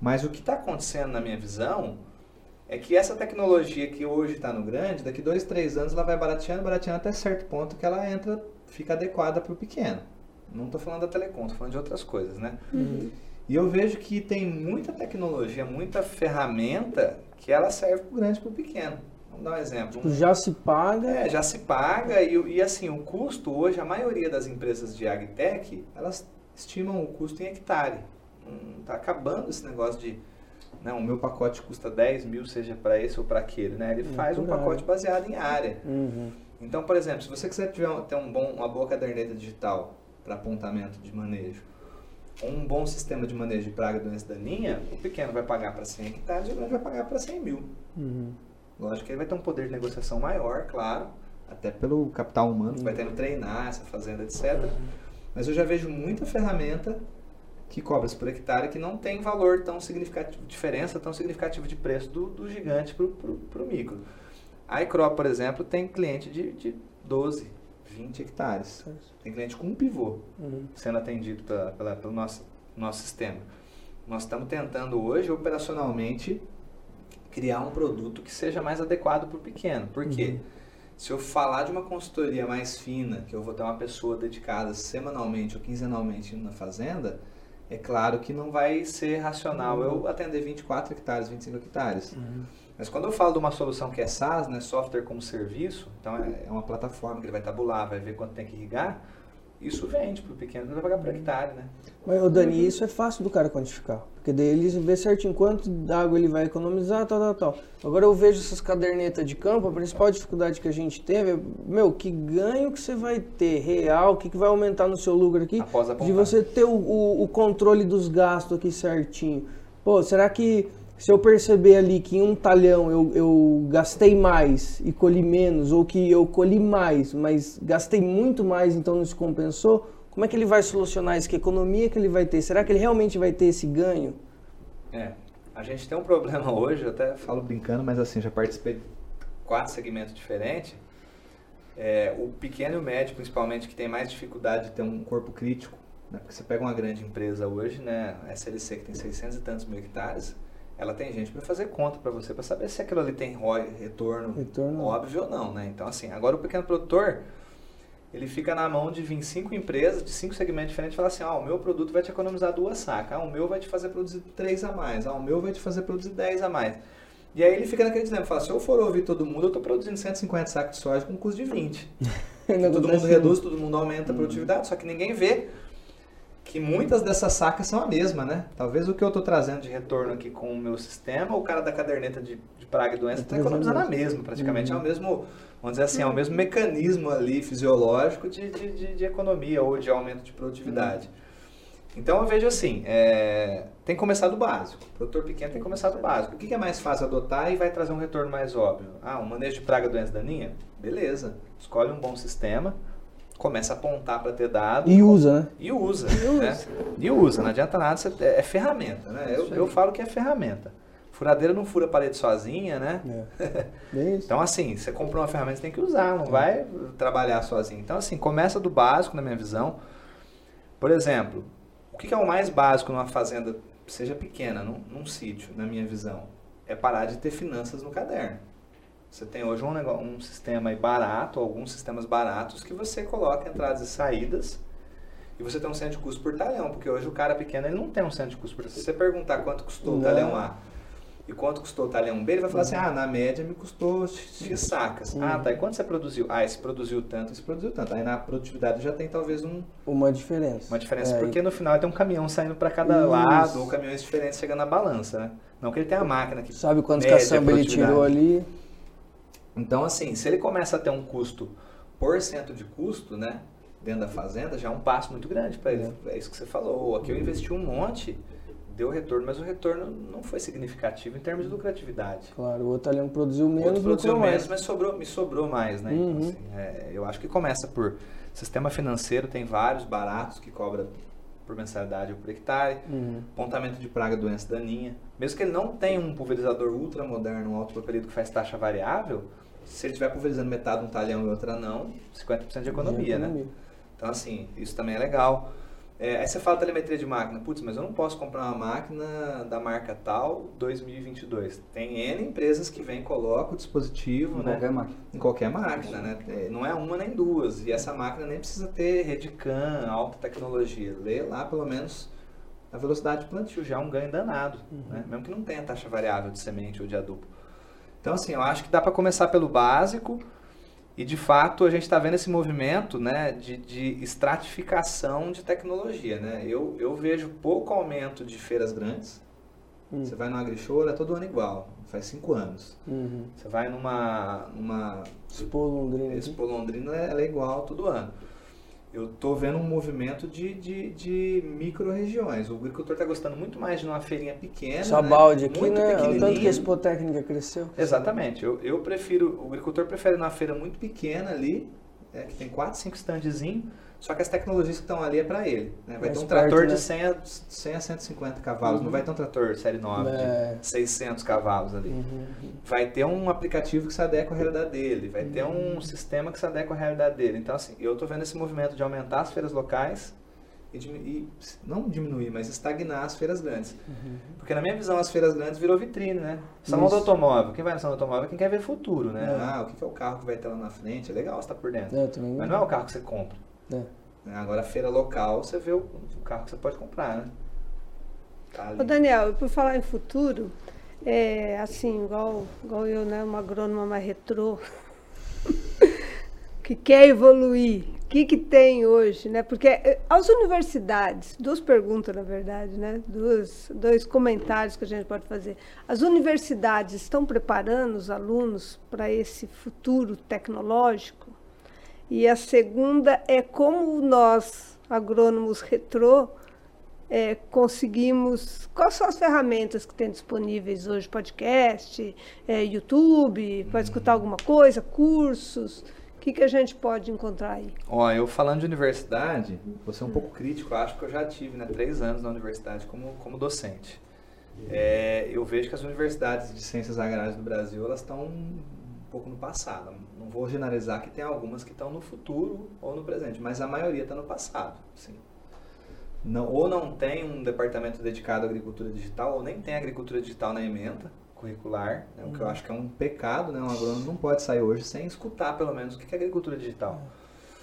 [SPEAKER 2] Mas o que está acontecendo na minha visão é que essa tecnologia que hoje está no grande, daqui dois, três anos ela vai barateando, barateando até certo ponto que ela entra, fica adequada para o pequeno. Não estou falando da telecom, estou falando de outras coisas, né? Uhum. E eu vejo que tem muita tecnologia, muita ferramenta que ela serve para o grande e para o pequeno. Vamos dar um exemplo. Tipo,
[SPEAKER 1] já se paga?
[SPEAKER 2] É, já se paga e, e assim, o custo hoje, a maioria das empresas de agtech, elas estimam o custo em hectare. Está hum, acabando esse negócio de não, o meu pacote custa 10 mil, seja para esse ou para aquele, né? Ele faz um pacote baseado em área. Uhum. Então, por exemplo, se você quiser tiver, ter um bom, uma boa caderneta digital para apontamento de manejo, um bom sistema de manejo de praga e doença daninha, o pequeno vai pagar para 100 hectares e o grande vai pagar para 100 mil.
[SPEAKER 1] Uhum.
[SPEAKER 2] Lógico que ele vai ter um poder de negociação maior, claro, até pelo capital humano que vai ter no treinar essa fazenda, etc. Mas eu já vejo muita ferramenta que cobra-se por hectare que não tem valor tão significativo, diferença tão significativa de preço do, do gigante para o micro. A Icro, por exemplo, tem cliente de, de 12, 20 hectares. Tem cliente com um pivô
[SPEAKER 1] Uhum.
[SPEAKER 2] sendo atendido pela, pela- pelo nosso, nosso sistema. Nós estamos tentando hoje, operacionalmente, criar um produto que seja mais adequado para o pequeno. Por quê? Se eu falar de uma consultoria mais fina, que eu vou ter uma pessoa dedicada semanalmente ou quinzenalmente na fazenda, é claro que não vai ser racional eu atender 24 hectares, 25 hectares. Mas quando eu falo de uma solução que é SaaS, né, software como serviço, então é é uma plataforma que ele vai tabular, vai ver quanto tem que irrigar, isso vende para o pequeno, ele vai pagar por hectare, né?
[SPEAKER 1] Mas, ô Dani, isso é fácil do cara quantificar. Porque daí ele vê certinho quanto d'água ele vai economizar, tal, tal, tal. Agora eu vejo essas cadernetas de campo, a principal dificuldade que a gente teve é, meu, que ganho que você vai ter real, o que, que vai aumentar no seu lucro aqui,
[SPEAKER 2] Após apontar.
[SPEAKER 1] de você ter o, o, o controle dos gastos aqui certinho. Pô, será que se eu perceber ali que em um talhão eu, eu gastei mais e colhi menos, ou que eu colhi mais, mas gastei muito mais, então não se compensou, como é que ele vai solucionar isso? Que economia que ele vai ter? Será que ele realmente vai ter esse ganho?
[SPEAKER 2] É, a gente tem um problema *laughs* hoje, eu até falo brincando, mas assim, já participei de quatro segmentos diferentes. É, o pequeno e o médio, principalmente, que tem mais dificuldade de ter um corpo crítico, né? porque você pega uma grande empresa hoje, né, SLC, que tem 600 e tantos mil hectares, ela tem gente para fazer conta para você, para saber se aquilo ali tem ROI, retorno,
[SPEAKER 1] Retorno.
[SPEAKER 2] óbvio ou não, né? Então, assim, agora o pequeno produtor, ele fica na mão de vir cinco empresas, de cinco segmentos diferentes, e falar assim, ah, o meu produto vai te economizar duas sacas, ah, o meu vai te fazer produzir três a mais, ah, o meu vai te fazer produzir dez a mais. E aí ele fica naquele dilema, fala, se eu for ouvir todo mundo, eu estou produzindo 150 sacos de soja com um custo de 20. *laughs*
[SPEAKER 1] Não
[SPEAKER 2] todo mundo reduz, todo mundo aumenta a produtividade, só que ninguém vê que muitas dessas sacas são a mesma, né? Talvez o que eu estou trazendo de retorno aqui com o meu sistema, o cara da caderneta de, de praga e doença está economizando a mesma, praticamente é o mesmo, vamos dizer assim, é o mesmo mecanismo ali fisiológico de, de, de- de economia ou de aumento de produtividade. Então eu vejo assim, é, tem que começar do básico. O produtor pequeno tem que começar do básico. O que que é mais fácil adotar e vai trazer um retorno mais óbvio? Ah, um manejo de praga, doença daninha? Beleza. Escolhe um bom sistema, começa a apontar para ter dado
[SPEAKER 1] E usa, né?
[SPEAKER 2] e usa. né? E usa. Não adianta nada, você- é, é ferramenta. Né? Eu, eu falo que é ferramenta. Furadeira não fura a parede sozinha, né?
[SPEAKER 1] É. *laughs*
[SPEAKER 2] Então, assim, você comprou uma ferramenta, você tem que usar, não vai trabalhar sozinho. Então, assim, começa do básico, na minha visão. Por exemplo, o que que é o mais básico numa fazenda, seja pequena, num, num sítio, na minha visão? É parar de ter finanças no caderno. Você tem hoje um, negócio, um sistema barato, alguns sistemas baratos, que você coloca entradas e saídas e você tem um centro de custo por talhão, porque hoje o cara pequeno ele não tem um centro de custo por talhão. Se você perguntar quanto custou o
[SPEAKER 1] Não.
[SPEAKER 2] talhão A e quanto custou o talhão B, ele vai falar assim, ah, na média me custou X sacas. Ah, tá, e quanto você produziu? Ah, esse produziu tanto, esse produziu tanto. Aí na produtividade já tem talvez um,
[SPEAKER 1] Uma diferença.
[SPEAKER 2] uma diferença,
[SPEAKER 1] É,
[SPEAKER 2] porque no final tem um caminhão saindo para cada
[SPEAKER 1] Isso.
[SPEAKER 2] lado, ou caminhões diferentes chegando na balança, né? Não que ele tenha a máquina que
[SPEAKER 1] Sabe quantos caçamba ele tirou ali?
[SPEAKER 2] Então, assim, se ele começa a ter um custo por cento de custo, né, dentro da fazenda, já é um passo muito grande para ele. É. isso que você falou. Aqui eu investi um monte, deu retorno, mas o retorno não foi significativo em termos de lucratividade.
[SPEAKER 1] Claro, o outro ali produziu
[SPEAKER 2] O
[SPEAKER 1] menos,
[SPEAKER 2] outro produziu menos,
[SPEAKER 1] mais.
[SPEAKER 2] mas sobrou, me sobrou mais, né? Então,
[SPEAKER 1] Uhum.
[SPEAKER 2] assim, é, eu acho que começa por sistema financeiro, tem vários baratos que cobra por mensalidade ou por hectare.
[SPEAKER 1] Uhum.
[SPEAKER 2] Pontamento de praga, doença daninha. Mesmo que ele não tenha um pulverizador ultra moderno, um autopropelido que faz taxa variável, se ele estiver pulverizando metade um talhão e outra não, 50% de economia, né?
[SPEAKER 1] economia.
[SPEAKER 2] Então, assim, isso também é legal. É, aí você fala telemetria de máquina. Putz, mas eu não posso comprar uma máquina da marca tal 2022. Tem N empresas que vêm e colocam o dispositivo,
[SPEAKER 4] Em
[SPEAKER 2] né?
[SPEAKER 4] qualquer máquina.
[SPEAKER 2] Em qualquer máquina, né? É, Não é uma nem duas. E essa máquina nem precisa ter Redcam, alta tecnologia. Lê lá pelo menos a velocidade de plantio, já é um ganho danado, né? Mesmo que não tenha taxa variável de semente ou de adubo. Então, assim, eu acho que dá para começar pelo básico e, de fato, a gente está vendo esse movimento né, de, de estratificação de tecnologia, né? Eu, eu vejo pouco aumento de feiras grandes.
[SPEAKER 1] Hum.
[SPEAKER 2] Você vai no AgriShow, é todo ano igual. Faz cinco anos.
[SPEAKER 1] Uhum.
[SPEAKER 2] Você vai numa, numa
[SPEAKER 1] Expo Londrina.
[SPEAKER 2] Expo Londrina, ela é igual todo ano. Eu estou vendo um movimento de, de, de micro-regiões. O agricultor está gostando muito mais de uma feirinha pequena.
[SPEAKER 1] Só
[SPEAKER 2] né?
[SPEAKER 1] balde aqui,
[SPEAKER 2] muito
[SPEAKER 1] né? O tanto que a
[SPEAKER 2] pequenininha.
[SPEAKER 1] Expo Técnica cresceu.
[SPEAKER 2] Exatamente. Eu, eu prefiro, o agricultor prefere uma feira muito pequena ali, é, que tem 4, 5 standzinhos, só que as tecnologias que estão ali é para ele. né? Vai ter um trator
[SPEAKER 1] né?
[SPEAKER 2] de 100 a, 100 a 150 cavalos, não vai ter um trator série 9
[SPEAKER 1] É.
[SPEAKER 2] de 600 cavalos ali.
[SPEAKER 1] Uhum.
[SPEAKER 2] Vai ter um aplicativo que se adequa à realidade dele, vai ter um sistema que se adequa à realidade dele. Então, assim, eu estou vendo esse movimento de aumentar as feiras locais e, e não diminuir, mas estagnar as feiras grandes. Porque na minha visão as feiras grandes virou vitrine, né? Salão do
[SPEAKER 1] Isso.
[SPEAKER 2] automóvel. Quem vai no salão do automóvel é quem quer ver futuro, né?
[SPEAKER 1] É.
[SPEAKER 2] Ah, o que é o carro que vai ter lá na frente? É legal estar por dentro. Mas não é o carro que você compra.
[SPEAKER 1] É.
[SPEAKER 2] né? Agora a feira local, você vê o, o carro que você pode comprar, né? Tá.
[SPEAKER 3] Ô Daniel, por falar em futuro, é, assim, igual, igual eu, né, uma agrônoma mais retrô, *laughs* que quer evoluir, o que, que tem hoje, né? Porque eh, as universidades, duas perguntas, na verdade, né? Duas, dois comentários que a gente pode fazer. As universidades estão preparando os alunos para esse futuro tecnológico? E a segunda é como nós, agrônomos retrô, é, conseguimos. Quais são as ferramentas que tem disponíveis hoje? Podcast, é, YouTube, para escutar alguma coisa, cursos? O que, que a gente pode encontrar aí?
[SPEAKER 2] Ó, eu falando de universidade, vou ser um pouco crítico, acho que eu já tive né, três anos na universidade como, como docente. É, eu vejo que as universidades de ciências agrárias do Brasil, elas estão pouco no passado. Não vou generalizar que tem algumas que estão no futuro ou no presente, mas a maioria está no passado, sim. Não, ou não tem um departamento dedicado à agricultura digital, ou nem tem agricultura digital na ementa curricular, né, o que eu acho que é um pecado, né? Um agrônomo não pode sair hoje sem escutar, pelo menos, o que é agricultura digital.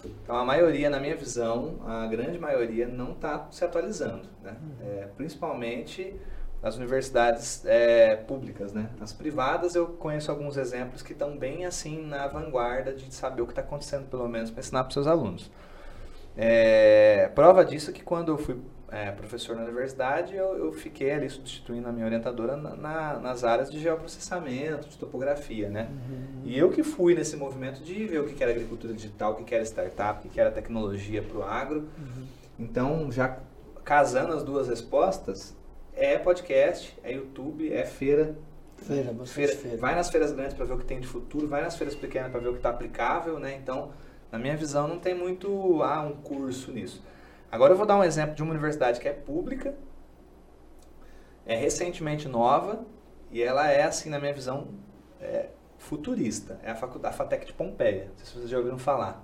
[SPEAKER 2] Então, a maioria, na minha visão, a grande maioria não está se atualizando, né? É, principalmente as universidades é, públicas, né? As privadas, eu conheço alguns exemplos que estão bem, assim, na vanguarda de saber o que está acontecendo, pelo menos, para ensinar para seus alunos. É, prova disso é que quando eu fui é, professor na universidade, eu, eu fiquei ali substituindo a minha orientadora na- na- nas áreas de geoprocessamento, de topografia, né? E eu que fui nesse movimento de ver o que era agricultura digital, o que era startup, o que era tecnologia para o agro. Então, já casando as duas respostas, é podcast, é YouTube, é feira.
[SPEAKER 1] Feira,
[SPEAKER 2] feira.
[SPEAKER 1] feira.
[SPEAKER 2] Vai nas feiras grandes para ver o que tem de futuro, vai nas feiras pequenas para ver o que está aplicável, né? Então, na minha visão, não tem muito ah, um curso nisso. Agora eu vou dar um exemplo de uma universidade que é pública, é recentemente nova e ela é, assim, na minha visão, é, futurista. É a faculdade a FATEC de Pompeia. Não sei se vocês já ouviram falar.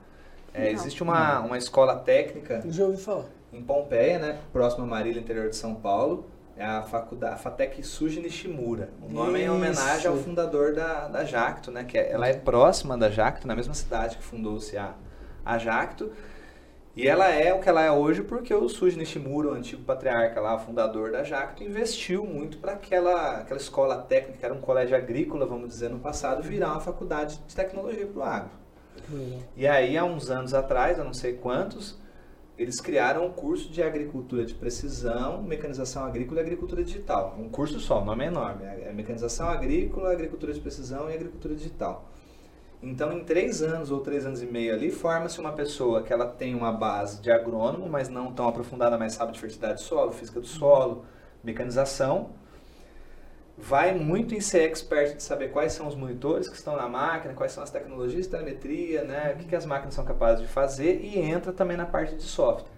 [SPEAKER 2] É, existe uma, uma escola técnica
[SPEAKER 1] Já ouvi falar.
[SPEAKER 2] em Pompeia, né, próximo a Marília, interior de São Paulo. É a faculdade, a FATEC Suji Nishimura. O nome é em homenagem ao
[SPEAKER 1] Isso.
[SPEAKER 2] fundador da, da Jacto, né? Que é- ela é próxima da Jacto, na mesma cidade que fundou-se a, a Jacto. E ela é o que ela é hoje porque o Suji Nishimura, o antigo patriarca lá, fundador da Jacto, investiu muito para aquela, aquela escola técnica, que era um colégio agrícola, vamos dizer, no passado, virar uma faculdade de tecnologia para o agro. E aí, há uns anos atrás, eu não sei quantos, eles criaram um curso de agricultura de precisão, mecanização agrícola e agricultura digital. Um curso só, o nome é enorme. É mecanização agrícola, agricultura de precisão e agricultura digital. Então, em três anos ou três anos e meio ali, forma-se uma pessoa que ela tem uma base de agrônomo, mas não tão aprofundada, mas sabe de fertilidade do solo, física do solo, mecanização. Vai muito em ser expert de saber quais são os monitores que estão na máquina, quais são as tecnologias de telemetria, né, o que, que as máquinas são capazes de fazer e entra também na parte de software.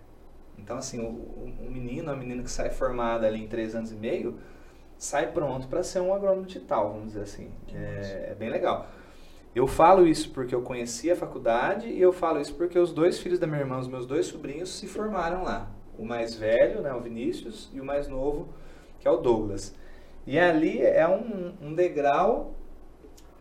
[SPEAKER 2] Então, assim, o, o, menino, a menina que sai formada ali em três anos e meio, sai pronto para ser um agrônomo digital, vamos dizer assim. É, é bem legal. Eu falo isso porque eu conheci a faculdade e eu falo isso porque os dois filhos da minha irmã, os meus dois sobrinhos, se formaram lá. O mais velho, né, o Vinícius, e o mais novo, que é o Douglas. E ali é um, um degrau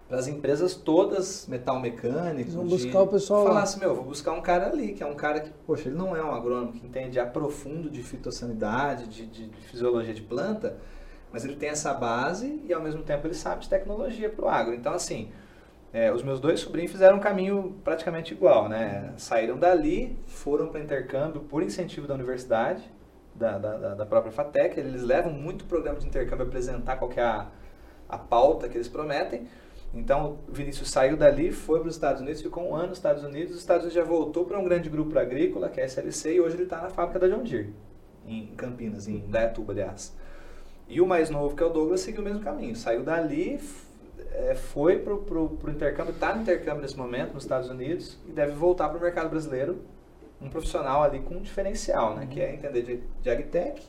[SPEAKER 2] para as empresas todas metal mecânico.
[SPEAKER 1] Eles vão buscar o pessoal.
[SPEAKER 2] Falar assim, meu, vou buscar um cara ali, que é um cara que, poxa, ele não é um agrônomo que entende a profundo de fitossanidade, de, de, de fisiologia de planta, mas ele tem essa base e ao mesmo tempo ele sabe de tecnologia para o agro. Então, assim, é, os meus dois sobrinhos fizeram um caminho praticamente igual, né? Saíram dali, foram para intercâmbio por incentivo da universidade, da, da, da própria FATEC. Eles levam muito programa de intercâmbio a apresentar qual é a, a pauta que eles prometem. Então, o Vinícius saiu dali, foi para os Estados Unidos, ficou um ano nos Estados Unidos, os Estados Unidos já voltou para um grande grupo agrícola, que é a SLC, e hoje ele está na fábrica da John Deere, em Campinas, em Dayatuba, aliás. E o mais novo, que é o Douglas, seguiu o mesmo caminho. Saiu dali, é, foi para o intercâmbio, está no intercâmbio nesse momento nos Estados Unidos e deve voltar para o mercado brasileiro, um profissional ali com um diferencial, né? Que é entender de, de agtech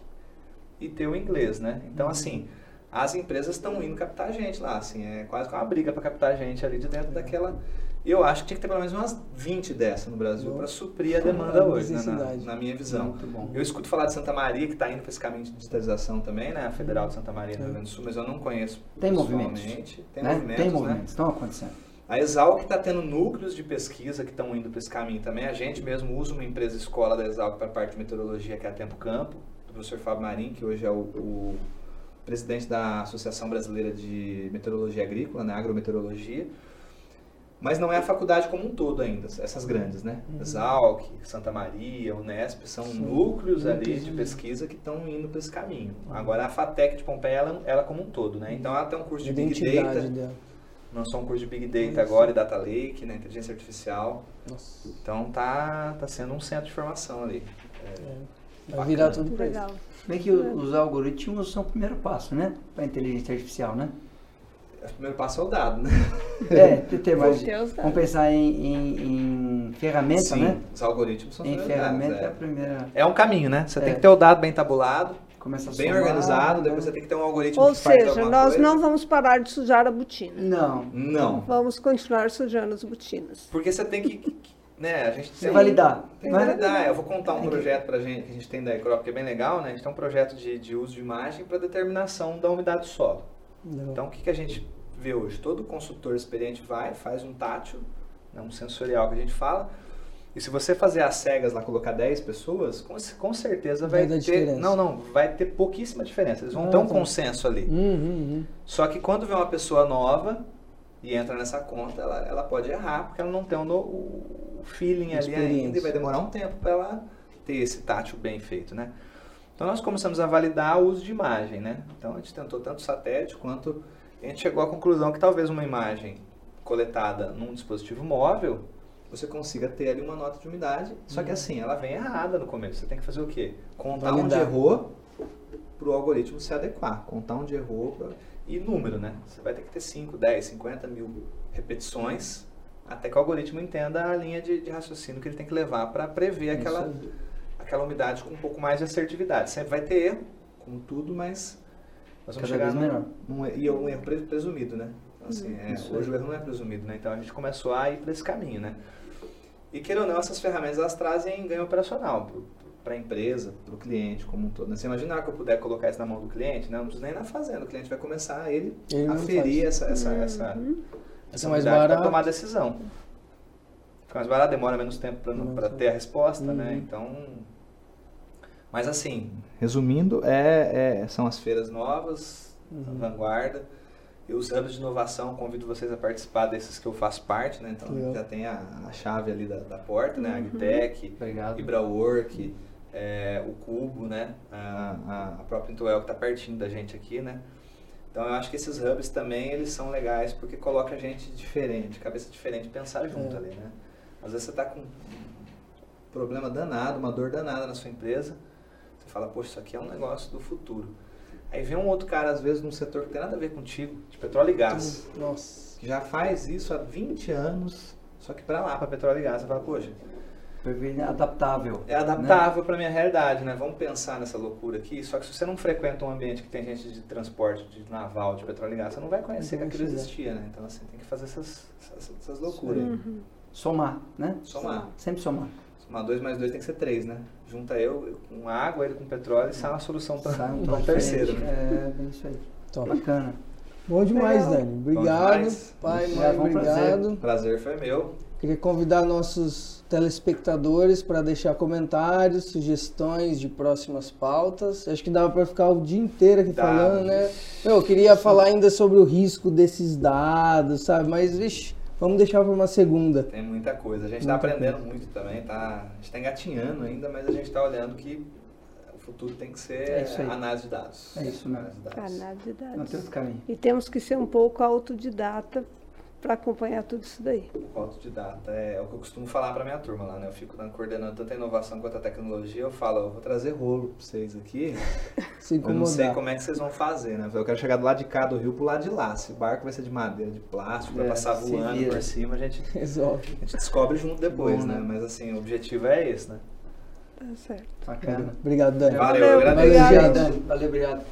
[SPEAKER 2] e ter o inglês, né? Então, assim as empresas estão indo captar gente lá, assim, é quase uma briga para captar gente ali de dentro daquela. Eu acho que tinha que ter pelo menos umas 20 dessas no Brasil para suprir a demanda hoje, né, na, na, minha visão. Eu escuto falar de Santa Maria, que está indo para esse caminho de digitalização também, né? A Federal de Santa Maria, no Rio Grande do Sul, mas eu não conheço
[SPEAKER 4] Tem movimentos.
[SPEAKER 2] Tem
[SPEAKER 4] né?
[SPEAKER 2] movimentos,
[SPEAKER 4] Tem
[SPEAKER 2] né?
[SPEAKER 4] movimentos, estão acontecendo.
[SPEAKER 2] A Exalc está tendo núcleos de pesquisa que estão indo para esse caminho também. A gente mesmo usa uma empresa escola da Exalc para a parte de meteorologia, que é a Tempo Campo, do professor Fábio Marim, que hoje é o, o presidente da Associação Brasileira de Meteorologia Agrícola, né, agrometeorologia. Mas não é a faculdade como um todo ainda, essas grandes, né? Uhum. Exalc, Santa Maria, Unesp, são Sim. núcleos ali de pesquisa que estão indo para esse caminho. Uhum. Agora a FATEC de Pompeia, ela, ela como um todo, né? Então ela tem um curso de Big Data, dela. Lançou um curso de Big Data agora e Data Lake, né? Inteligência Artificial. Nossa. Então tá, tá sendo um centro de formação ali.
[SPEAKER 1] É, Vai virar tudo para
[SPEAKER 4] Legal. Bem que os algoritmos são o primeiro passo, né? Para a inteligência artificial, né?
[SPEAKER 2] O primeiro passo é o dado, né?
[SPEAKER 4] É, ter mais. *laughs* Vamos pensar em, em, em ferramenta,
[SPEAKER 2] Sim,
[SPEAKER 4] né?
[SPEAKER 2] Os algoritmos são
[SPEAKER 4] Em ferramenta dados, é. é. a primeira.
[SPEAKER 2] É um caminho, né? Você é. tem que ter o dado bem tabulado,
[SPEAKER 4] Começa
[SPEAKER 2] bem somar, organizado, depois né? você tem que ter um algoritmo
[SPEAKER 3] Ou
[SPEAKER 2] que
[SPEAKER 3] seja,
[SPEAKER 2] faz
[SPEAKER 3] nós
[SPEAKER 2] coisa.
[SPEAKER 3] não vamos parar de sujar a botina.
[SPEAKER 4] Não.
[SPEAKER 2] Não.
[SPEAKER 3] Vamos continuar sujando as botinas.
[SPEAKER 2] Porque você tem que né, a gente
[SPEAKER 4] tem, validar.
[SPEAKER 2] Tem que validar. Eu vou contar um projeto pra gente, que a gente tem da Ecrop, que é bem legal, né? A gente tem um projeto de, de uso de imagem para determinação da umidade do solo. Não. Então, o que, que a gente vê hoje? Todo consultor experiente vai, faz um tátil, né, um sensorial que a gente fala, e se você fazer as cegas lá, colocar 10 pessoas, com, com certeza vai, vai ter. Diferença. Não, não, vai ter pouquíssima diferença. Eles vão ah, ter um tá. consenso ali.
[SPEAKER 1] Uhum, uhum.
[SPEAKER 2] Só que quando vem uma pessoa nova e entra nessa conta, ela, ela pode errar, porque ela não tem o, o feeling ali ainda e vai demorar um tempo para ela ter esse tátil bem feito, né? Então nós começamos a validar o uso de imagem, né? Então a gente tentou tanto satélite quanto a gente chegou à conclusão que talvez uma imagem coletada num dispositivo móvel você consiga ter ali uma nota de umidade. Só que uhum. assim, ela vem errada no começo. Você tem que fazer o quê? Contar Validar. onde errou para o algoritmo se adequar. Contar onde errou pra... e número, né? Você vai ter que ter 5, 10, 50 mil repetições até que o algoritmo entenda a linha de, de raciocínio que ele tem que levar para prever aquela, aquela umidade com um pouco mais de assertividade. Sempre vai ter erro, como tudo, mas nós vamos Cada chegar num, num, e um erro presumido, né? Então, assim, uhum. é, hoje o erro não é presumido, né? Então a gente começou a ir para esse caminho, né? E queira ou não, essas ferramentas elas trazem ganho operacional para a empresa, para o cliente como um todo. Né? Você imaginar que eu puder colocar isso na mão do cliente, né? não precisa nem na fazenda, o cliente vai começar ele, ele a ferir essa, essa, uhum. essa, essa mais para tomar decisão. Fica mais barato, demora menos tempo para ter a resposta, né? uhum. né? Então, mas assim, resumindo, é, é, são as feiras novas, uhum. vanguarda. E os hubs de inovação, convido vocês a participar desses que eu faço parte, né? Então já tem a, a, chave ali da, da porta, né? Uhum. Agtech, IbraWork, é, o Cubo, né? A, a própria Intuel que está pertinho da gente aqui, né? Então eu acho que esses hubs também eles são legais porque coloca a gente diferente, cabeça diferente, pensar junto é. ali, né? Às vezes você está com um problema danado, uma dor danada na sua empresa, você fala, poxa, isso aqui é um negócio do futuro. Aí vem um outro cara, às vezes, num setor que tem nada a ver contigo, de petróleo e gás.
[SPEAKER 1] Nossa.
[SPEAKER 2] Que já faz isso há 20 anos, só que para lá, para petróleo e gás, você fala, poxa.
[SPEAKER 4] É adaptável.
[SPEAKER 2] É adaptável né? para minha realidade, né? Vamos pensar nessa loucura aqui. Só que se você não frequenta um ambiente que tem gente de transporte, de naval, de petróleo e gás, você não vai conhecer não que aquilo existia, né? Então, assim, tem que fazer essas, essas, essas loucuras.
[SPEAKER 4] Uhum. Somar, né?
[SPEAKER 2] Somar.
[SPEAKER 4] Sempre somar.
[SPEAKER 2] Somar dois mais dois tem que ser três, né? Junta eu com água, ele com petróleo e sai uma solução para um terceiro.
[SPEAKER 4] Né? É, isso aí. Top. Bacana.
[SPEAKER 1] Bom demais, Legal. Dani. Obrigado. Pai, mãe, obrigado.
[SPEAKER 2] Prazer. prazer foi meu.
[SPEAKER 1] Queria convidar nossos telespectadores para deixar comentários, sugestões de próximas pautas. Acho que dava para ficar o dia inteiro aqui Dá, falando, né? Eu queria falar ainda sobre o risco desses dados, sabe? Mas, vixe, Vamos deixar para uma segunda.
[SPEAKER 2] Tem muita coisa. A gente está aprendendo coisa. muito também. Tá, a gente está engatinhando ainda, mas a gente está olhando que o futuro tem que ser é análise de dados.
[SPEAKER 4] É isso mesmo.
[SPEAKER 3] Análise de dados.
[SPEAKER 4] Não tem outro caminho.
[SPEAKER 3] E temos que ser um pouco autodidata para acompanhar tudo isso daí.
[SPEAKER 2] O autodidata é o que eu costumo falar para minha turma lá, né? Eu fico coordenando tanto a inovação quanto a tecnologia. Eu falo, eu vou trazer rolo para vocês aqui. *laughs* eu não sei como é que vocês vão fazer, né? Eu quero chegar do lado de cá do rio pro lado de lá. Se o barco vai ser de madeira, de plástico, é, vai passar voando vira. por cima, a gente, *laughs*
[SPEAKER 1] Resolve.
[SPEAKER 2] a gente descobre junto depois, Bom, né? né? Mas assim, o objetivo é esse, né?
[SPEAKER 3] Tá certo.
[SPEAKER 1] Bacana. Obrigado, Dani.
[SPEAKER 2] Valeu, Valeu, obrigado.
[SPEAKER 1] Valeu, obrigado.